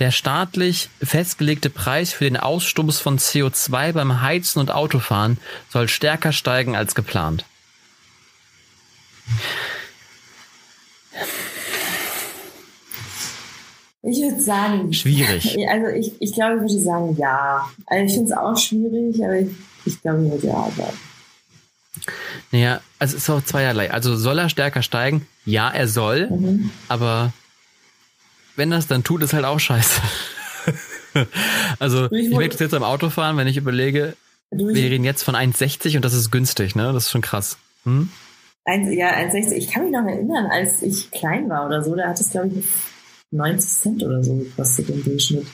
Der staatlich festgelegte Preis für den Ausstoß von CO2 beim Heizen und Autofahren soll stärker steigen als geplant. Ich würde sagen. Schwierig. Also ich, ich glaube, ich würde sagen ja. Also ich finde es auch schwierig, aber ich, ich glaube, ich würde ja sagen. Naja, also es ist auch zweierlei. Also soll er stärker steigen? Ja, er soll, mhm. aber wenn das dann tut, ist halt auch scheiße. also ich, ich merke das jetzt am Autofahren, wenn ich überlege, wir reden jetzt von 1,60 und das ist günstig, ne? Das ist schon krass. Hm? Ein, ja, 1,60. Ich kann mich noch erinnern, als ich klein war oder so, da hat es, glaube ich, 90 Cent oder so gekostet im Durchschnitt.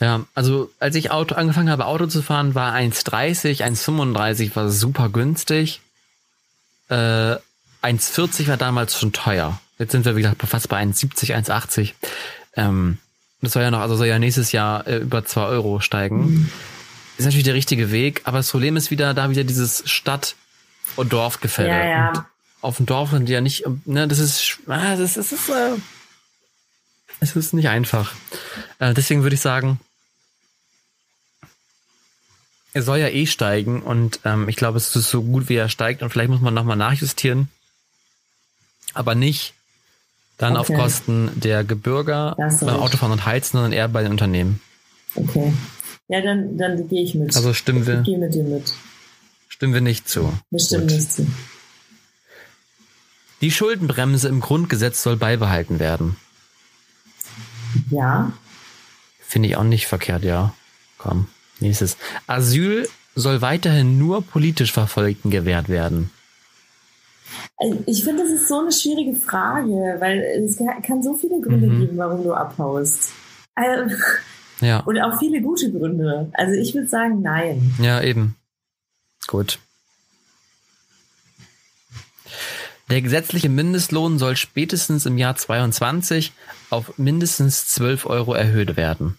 Ja, also als ich Auto angefangen habe, Auto zu fahren, war 1,30, 1,35 war super günstig. Äh, 1,40 war damals schon teuer. Jetzt sind wir, wie gesagt, fast bei 1,70, 1,80. Ähm, das soll ja noch, also soll ja nächstes Jahr äh, über 2 Euro steigen. Mhm. Ist natürlich der richtige Weg, aber das Problem ist wieder, da wieder dieses Stadt- und Dorfgefälle. Ja, ja. Und auf dem Dorf sind die ja nicht, ne, das ist, ah, das ist, das ist, äh, es ist nicht einfach. Äh, deswegen würde ich sagen, er soll ja eh steigen und ähm, ich glaube, es ist so gut, wie er steigt und vielleicht muss man nochmal nachjustieren. Aber nicht dann okay. auf Kosten der Gebürger beim Autofahren und Heizen, sondern eher bei den Unternehmen. Okay. Ja, dann, dann gehe ich mit. Also stimmen wir. Ich gehe mit dir mit. Stimmen wir nicht zu. Wir stimmen Gut. nicht zu. Die Schuldenbremse im Grundgesetz soll beibehalten werden. Ja. Finde ich auch nicht verkehrt, ja. Komm. Nächstes. Asyl soll weiterhin nur politisch Verfolgten gewährt werden. Also, ich finde, das ist so eine schwierige Frage, weil es kann so viele Gründe mhm. geben, warum du abhaust. Also, ja. Und auch viele gute Gründe. Also ich würde sagen, nein. Ja, eben. Gut. Der gesetzliche Mindestlohn soll spätestens im Jahr 22 auf mindestens 12 Euro erhöht werden.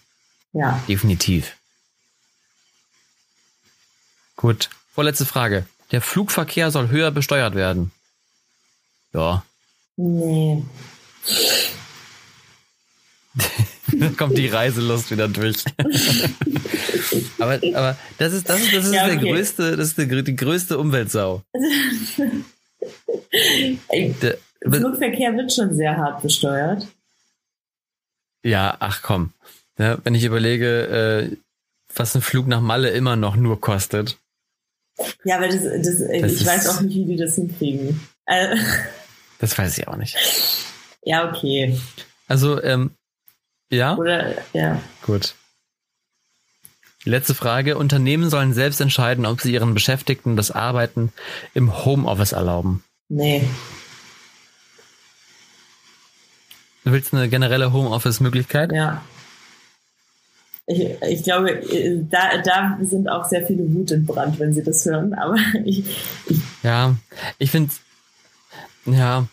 Ja. Definitiv. Gut. Vorletzte Frage. Der Flugverkehr soll höher besteuert werden. Ja. Nee. da kommt die Reiselust wieder durch. aber, aber das ist, das ist, das ist ja, okay. der größte, das ist der, die größte Umweltsau. der, Flugverkehr wird schon sehr hart besteuert. Ja, ach komm. Ja, wenn ich überlege, äh, was ein Flug nach Malle immer noch nur kostet. Ja, aber das, das, das ich weiß auch nicht, wie die das hinkriegen. Äh, das weiß ich auch nicht. Ja, okay. Also, ähm, ja? Oder, ja. Gut. Letzte Frage. Unternehmen sollen selbst entscheiden, ob sie ihren Beschäftigten das Arbeiten im Homeoffice erlauben. Nee. Du willst eine generelle Homeoffice-Möglichkeit? Ja. Ich, ich glaube, da, da sind auch sehr viele Wut in Brand, wenn sie das hören, aber ich. ich ja, ich finde, ja,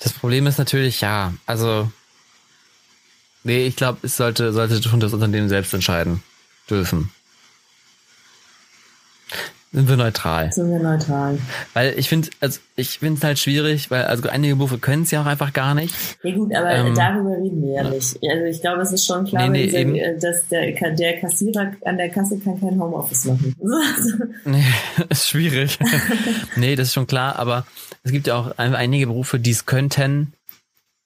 das Problem ist natürlich, ja, also, nee, ich glaube, es sollte, sollte schon das Unternehmen selbst entscheiden dürfen. Sind wir neutral. Sind wir neutral. Weil ich finde, also ich finde es halt schwierig, weil also einige Berufe können es ja auch einfach gar nicht. Ja gut, aber ähm, darüber reden wir ja nicht. Also ich glaube, es ist schon klar, nee, nee, diese, äh, dass der, der Kassierer an der Kasse kann kein Homeoffice machen. nee, ist schwierig. nee, das ist schon klar, aber es gibt ja auch einige Berufe, die es könnten.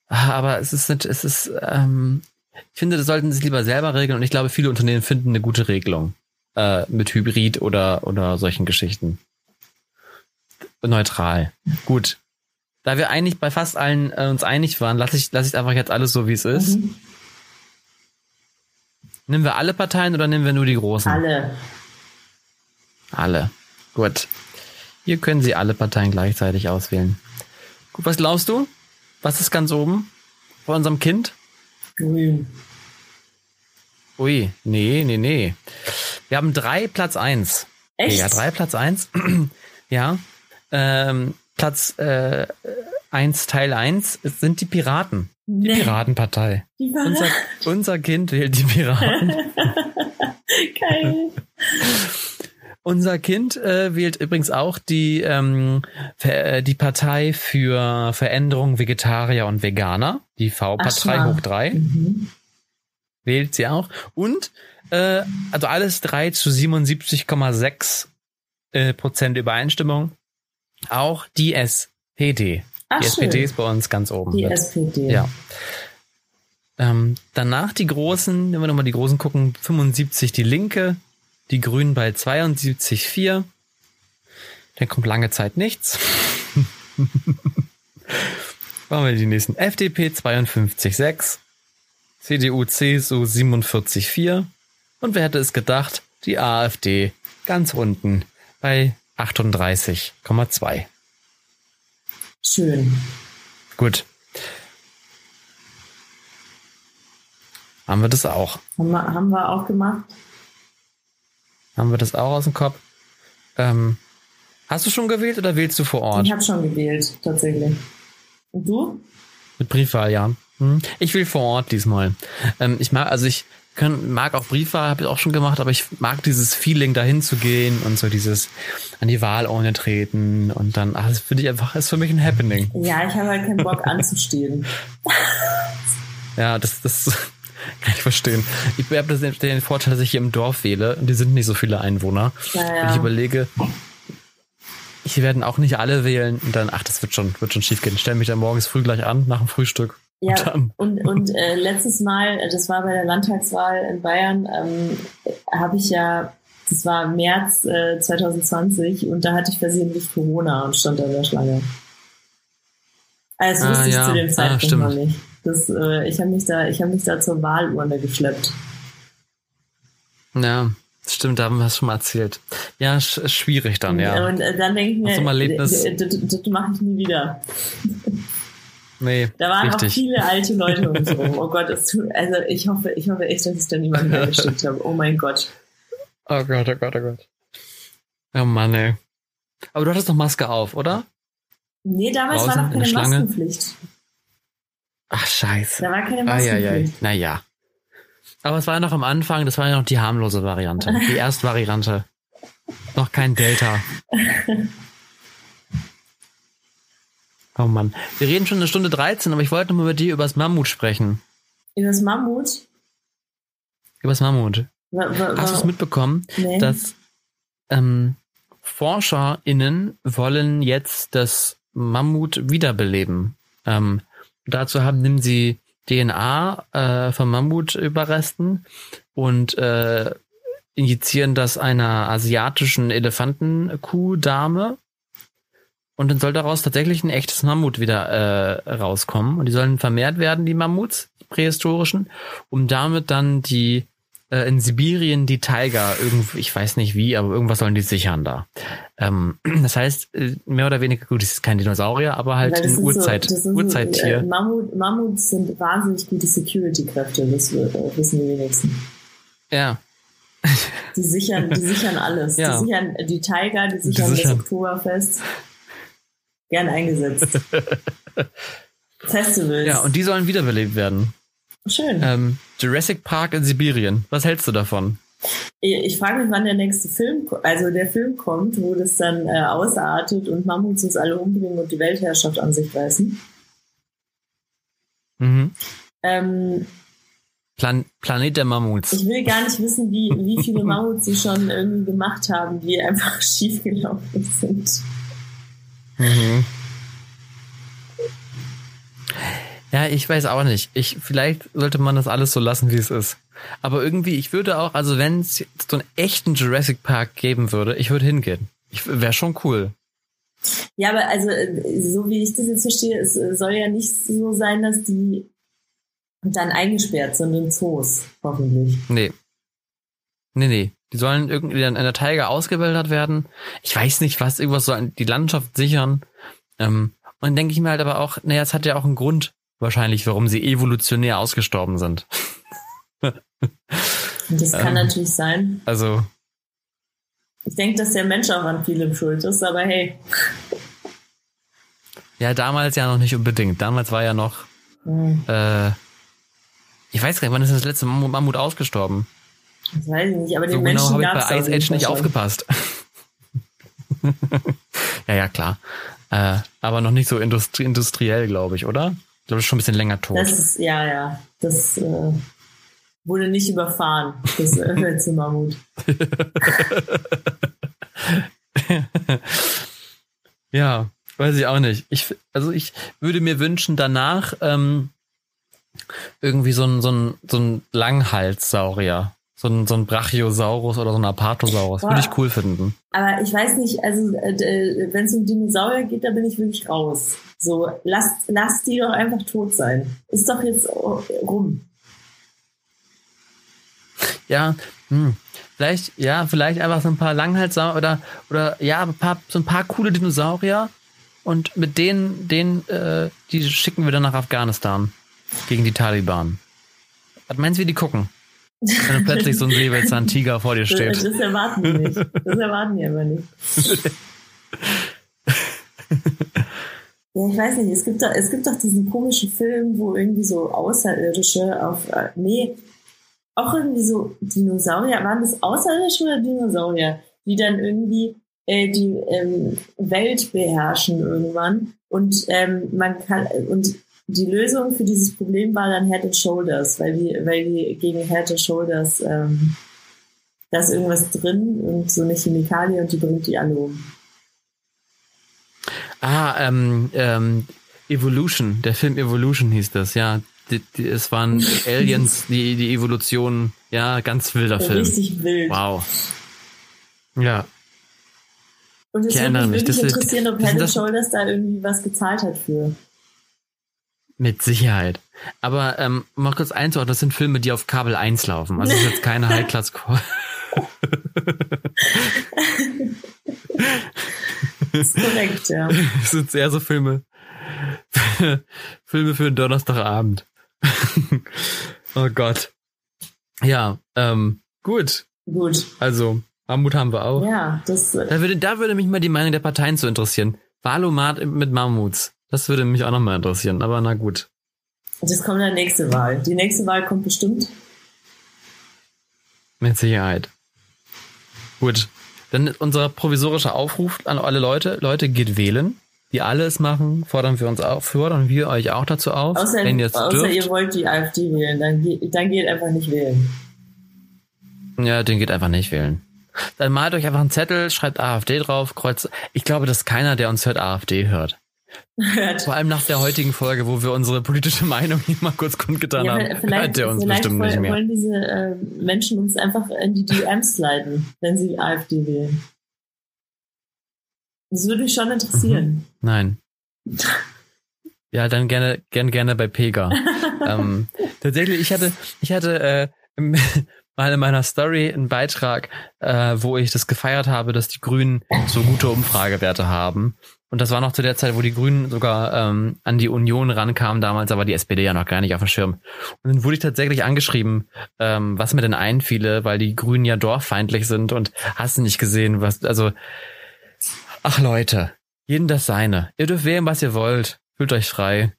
Aber es ist nicht, es ist, ähm, ich finde, das sollten sie lieber selber regeln und ich glaube, viele Unternehmen finden eine gute Regelung äh, mit Hybrid oder, oder solchen Geschichten. Neutral. Gut. Da wir eigentlich bei fast allen äh, uns einig waren, lasse ich, lass ich einfach jetzt alles so, wie es ist. Mhm. Nehmen wir alle Parteien oder nehmen wir nur die großen? Alle. Alle. Gut. Hier können Sie alle Parteien gleichzeitig auswählen. Gut, was glaubst du? Was ist ganz oben vor unserem Kind? Grün. Ui, nee, nee, nee. Wir haben drei Platz eins. Echt? Ja, drei Platz eins. ja. Ähm, Platz äh, eins, Teil eins sind die Piraten. Die nee. Piratenpartei. Die unser, unser Kind wählt die Piraten. Geil. Unser Kind äh, wählt übrigens auch die, ähm, äh, die Partei für Veränderung Vegetarier und Veganer, die V-Partei hoch drei. Mhm. Wählt sie auch. Und äh, also alles drei zu 77,6 äh, Prozent Übereinstimmung. Auch die SPD. Ach, die schön. SPD ist bei uns ganz oben. Die mit. SPD. Ja. Ähm, danach die Großen, wenn wir nochmal die Großen gucken, 75 die Linke, die Grünen bei 72,4. Dann kommt lange Zeit nichts. Machen wir die nächsten. FDP 52,6. CDU, CSU 47,4. Und wer hätte es gedacht? Die AfD ganz unten bei 38,2. Schön. Gut. Haben wir das auch? Haben wir, haben wir auch gemacht. Haben wir das auch aus dem Kopf? Ähm, hast du schon gewählt oder wählst du vor Ort? Ich habe schon gewählt, tatsächlich. Und du? Mit Briefwahl, ja. Hm. Ich will vor Ort diesmal. Ähm, ich mag, also ich kann, mag auch Briefwahl, habe ich auch schon gemacht, aber ich mag dieses Feeling, dahin zu gehen und so dieses an die Wahlurne treten und dann, ach, das finde ich einfach, ist für mich ein Happening. Ja, ich habe halt keinen Bock anzustehen. ja, das, das kann ich verstehen. Ich habe den Vorteil, dass ich hier im Dorf wähle und die sind nicht so viele Einwohner. Ja, ja. Und ich überlege, hier werden auch nicht alle wählen und dann, ach, das wird schon, wird schon schief gehen. Ich stelle mich dann morgens früh gleich an, nach dem Frühstück ja, und, und äh, letztes Mal, das war bei der Landtagswahl in Bayern, ähm, habe ich ja, das war März äh, 2020 und da hatte ich versehentlich Corona und stand an der Schlange. Also ah, wusste ich ja. zu dem ah, Zeitpunkt ah, noch nicht. Das, äh, ich habe mich da, ich habe mich da zur Wahlurne geschleppt. Ja, stimmt, da haben wir es schon mal erzählt. Ja, sch schwierig dann, ja. Und äh, dann denke ich mir, das, das mache ich nie wieder. Nee, da waren richtig. noch viele alte Leute um so. Oh Gott, tut, also ich hoffe, ich hoffe echt, dass ich da niemanden eingeschickt habe. Oh mein Gott. Oh Gott, oh Gott, oh Gott. Oh Mann, ey. Aber du hattest noch Maske auf, oder? Nee, damals Draußen war noch keine Maskenpflicht. Ach, scheiße. Da war keine Maskenpflicht. Ah, naja. Aber es war ja noch am Anfang, das war ja noch die harmlose Variante. Die Erstvariante. noch kein Delta. Oh Mann. Wir reden schon eine Stunde 13, aber ich wollte nur mit dir über das Mammut sprechen. Über das Mammut? Über das Mammut. Wa Hast du es mitbekommen, nee. dass ähm, ForscherInnen wollen jetzt das Mammut wiederbeleben? Ähm, dazu haben, nehmen sie DNA äh, von Mammutüberresten und äh, injizieren das einer asiatischen Elefantenkuh-Dame und dann soll daraus tatsächlich ein echtes Mammut wieder äh, rauskommen. Und die sollen vermehrt werden, die Mammuts, die prähistorischen, um damit dann die äh, in Sibirien die Tiger irgendwie, ich weiß nicht wie, aber irgendwas sollen die sichern da. Ähm, das heißt, äh, mehr oder weniger, gut, das ist kein Dinosaurier, aber halt ein Urzeit, so, Urzeittier. So, äh, Mammut, Mammuts sind wahnsinnig gute Security-Kräfte, das äh, wissen die wenigsten. Ja. Die sichern, die sichern alles. Ja. Die sichern die Tiger, die sichern, die sichern das Oktoberfest gern eingesetzt. Festivals. Ja, und die sollen wiederbelebt werden. Schön. Ähm, Jurassic Park in Sibirien. Was hältst du davon? Ich frage mich, wann der nächste Film, also der Film kommt, wo das dann äh, ausartet und Mammuts uns alle umbringen und die Weltherrschaft an sich reißen. Mhm. Ähm, Plan Planet der Mammuts. ich will gar nicht wissen, wie, wie viele Mammuts sie schon irgendwie gemacht haben, die einfach schiefgelaufen sind. Mhm. Ja, ich weiß auch nicht. Ich, vielleicht sollte man das alles so lassen, wie es ist. Aber irgendwie, ich würde auch, also wenn es so einen echten Jurassic Park geben würde, ich würde hingehen. Ich wäre schon cool. Ja, aber also, äh, so wie ich das jetzt verstehe, es äh, soll ja nicht so sein, dass die dann eingesperrt sind in Zoos, hoffentlich. Nee. Nee, nee. Die sollen irgendwie in der Tiger ausgewildert werden. Ich weiß nicht was, irgendwas soll die Landschaft sichern. Ähm, und dann denke ich mir halt aber auch, naja, es hat ja auch einen Grund, wahrscheinlich, warum sie evolutionär ausgestorben sind. Das kann Ähm. natürlich sein. Also, Ich denke, dass der Mensch auch an vielem schuld ist, aber hey. ja, damals ja noch nicht unbedingt. Damals war ja noch, hm, äh, ich weiß gar nicht, wann ist das letzte Mammut, ausgestorben? Das weiß ich nicht, aber So den genau Menschen habe ich bei Ice Age nicht aufgepasst. ja, ja, klar. Äh, aber noch nicht so industri industriell, glaube ich, oder? Ich glaube, das ist schon ein bisschen länger tot. Das ja, ja. Das äh, wurde nicht überfahren, das äh, letzte Mammut. ja, weiß ich auch nicht. Ich, also ich würde mir wünschen, danach ähm, irgendwie so ein, so ein, so ein Langhalssaurier. So ein, so ein Brachiosaurus oder so ein Apatosaurus. Würde ich cool finden. Aber ich weiß nicht, also äh, wenn es um Dinosaurier geht, da bin ich wirklich raus. So, lasst, lasst die doch einfach tot sein. Ist doch jetzt äh, rum. Ja, hm. Vielleicht, ja, vielleicht einfach so ein paar Langhalssaurier oder, oder ja, ein paar, so ein paar coole Dinosaurier und mit denen, denen, äh, die schicken wir dann nach Afghanistan gegen die Taliban. Was meinst du, wie die gucken? Wenn plötzlich so ein Säbelzahntiger vor dir Das, steht. das erwarten die nicht. Das erwarten die aber nicht. Ja, ich weiß nicht, es gibt doch, es gibt doch diesen komischen Film, wo irgendwie so Außerirdische auf, äh, nee, auch irgendwie so Dinosaurier, waren das Außerirdische oder Dinosaurier, die dann irgendwie äh, die ähm, Welt beherrschen irgendwann und ähm, man kann und die Lösung für dieses Problem war dann Head and Shoulders, weil die, weil die gegen Head and Shoulders ähm, da ist irgendwas drin und so eine Chemikalie und die bringt die alle um. Ah, ähm, ähm, Evolution, der Film Evolution hieß das, ja. Die, die, es waren Aliens, die, die Evolution, ja, ganz wilder Film. Richtig wild. Wow. Ja, Und es Ich würde erinnere mich wirklich das ist- interessieren, ob Head Shoulders da irgendwie was gezahlt hat für. mit Sicherheit. Aber ähm, mal kurz einzuordnen, das sind Filme, die auf Kabel 1 laufen. Also das ist jetzt keine High-Class Das ist korrekt, ja. Das sind eher so Filme. Filme für einen Donnerstagabend. oh Gott. Ja, ähm, gut. Gut. Also, Mammut haben wir auch. Ja, das, Da würde, da würde mich mal die Meinung der Parteien zu interessieren. Wahlomat mit Mammuts. Das würde mich auch nochmal interessieren, aber na gut. das kommt dann nächste Wahl. Die nächste Wahl kommt bestimmt. Mit Sicherheit. Gut. Dann unser provisorischer Aufruf an alle Leute. Leute, geht wählen. Die alle es machen, fordern wir uns auf, fordern wir euch auch dazu auf. Außer, wenn ihr außer dürft. ihr wollt die AfD wählen, dann, ge dann geht einfach nicht wählen. Ja, den geht einfach nicht wählen. Dann malt euch einfach einen Zettel, schreibt AfD drauf, kreuzt. Ich glaube, dass keiner, der uns hört, AfD hört. Hört. Vor allem nach der heutigen Folge, wo wir unsere politische Meinung hier mal kurz kundgetan Ja, haben, hört der uns bestimmt wollen, nicht mehr. wollen diese äh, Menschen uns einfach in die DMs leiten, wenn sie AfD wählen. Das würde mich schon interessieren. Nein. Ja, dann gerne, gerne, gerne bei Pega. ähm, tatsächlich, ich hatte, ich hatte äh, mal in meiner Story einen Beitrag, äh, wo ich das gefeiert habe, dass die Grünen so gute Umfragewerte haben. Und das war noch zu der Zeit, wo die Grünen sogar ähm, an die Union rankamen damals, aber die SPD ja noch gar nicht auf dem Schirm. Und dann wurde ich tatsächlich angeschrieben, ähm, was mir denn einfiele, weil die Grünen ja dorffeindlich sind und hast nicht gesehen, was, also, ach Leute, jeden das seine. Ihr dürft wählen, was ihr wollt. Fühlt euch frei.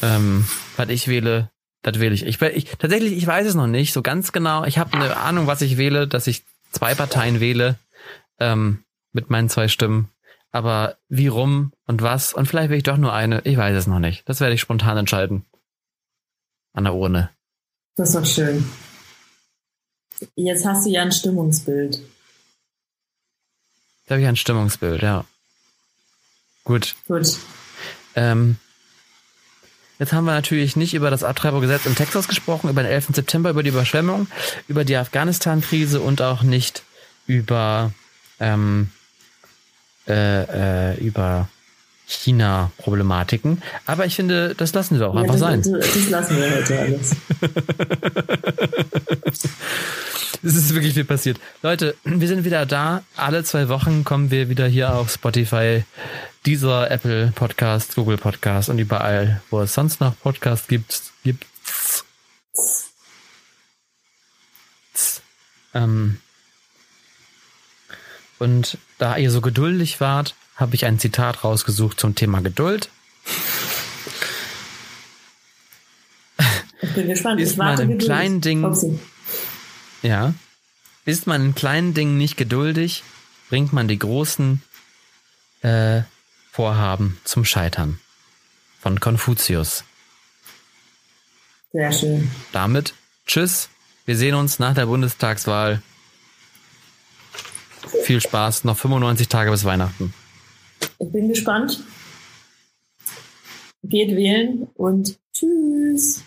Ähm, was ich wähle, das wähle ich. ich. Ich tatsächlich, ich weiß es noch nicht so ganz genau. Ich habe eine Ahnung, was ich wähle, dass ich zwei Parteien wähle ähm, mit meinen zwei Stimmen. Aber wie rum und was und vielleicht will ich doch nur eine. Ich weiß es noch nicht. Das werde ich spontan entscheiden. An der Urne. Das ist doch schön. Jetzt hast du ja ein Stimmungsbild. Da habe ich ein Stimmungsbild, ja. Gut. Gut. Ähm, jetzt haben wir natürlich nicht über das Abtreibergesetz in Texas gesprochen, über den 11. September, über die Überschwemmung, über die Afghanistan-Krise und auch nicht über, ähm, äh, äh, über China-Problematiken. Aber ich finde, das lassen wir auch ja, einfach das, sein. Das lassen wir heute alles. es ist wirklich viel passiert. Leute, wir sind wieder da. Alle zwei Wochen kommen wir wieder hier auf Spotify, dieser Apple Podcast, Google Podcast und überall, wo es sonst noch Podcasts gibt, gibt's. Ähm, und da ihr so geduldig wart, habe ich ein Zitat rausgesucht zum Thema Geduld. Ich bin gespannt. Ist ich warte man in kleinen Dingen, ja, ist man in kleinen Dingen nicht geduldig, bringt man die großen äh, Vorhaben zum Scheitern. Von Konfuzius. Sehr schön. Damit tschüss. Wir sehen uns nach der Bundestagswahl. Viel Spaß. Noch 95 Tage bis Weihnachten. Ich bin gespannt. Geht wählen und tschüss.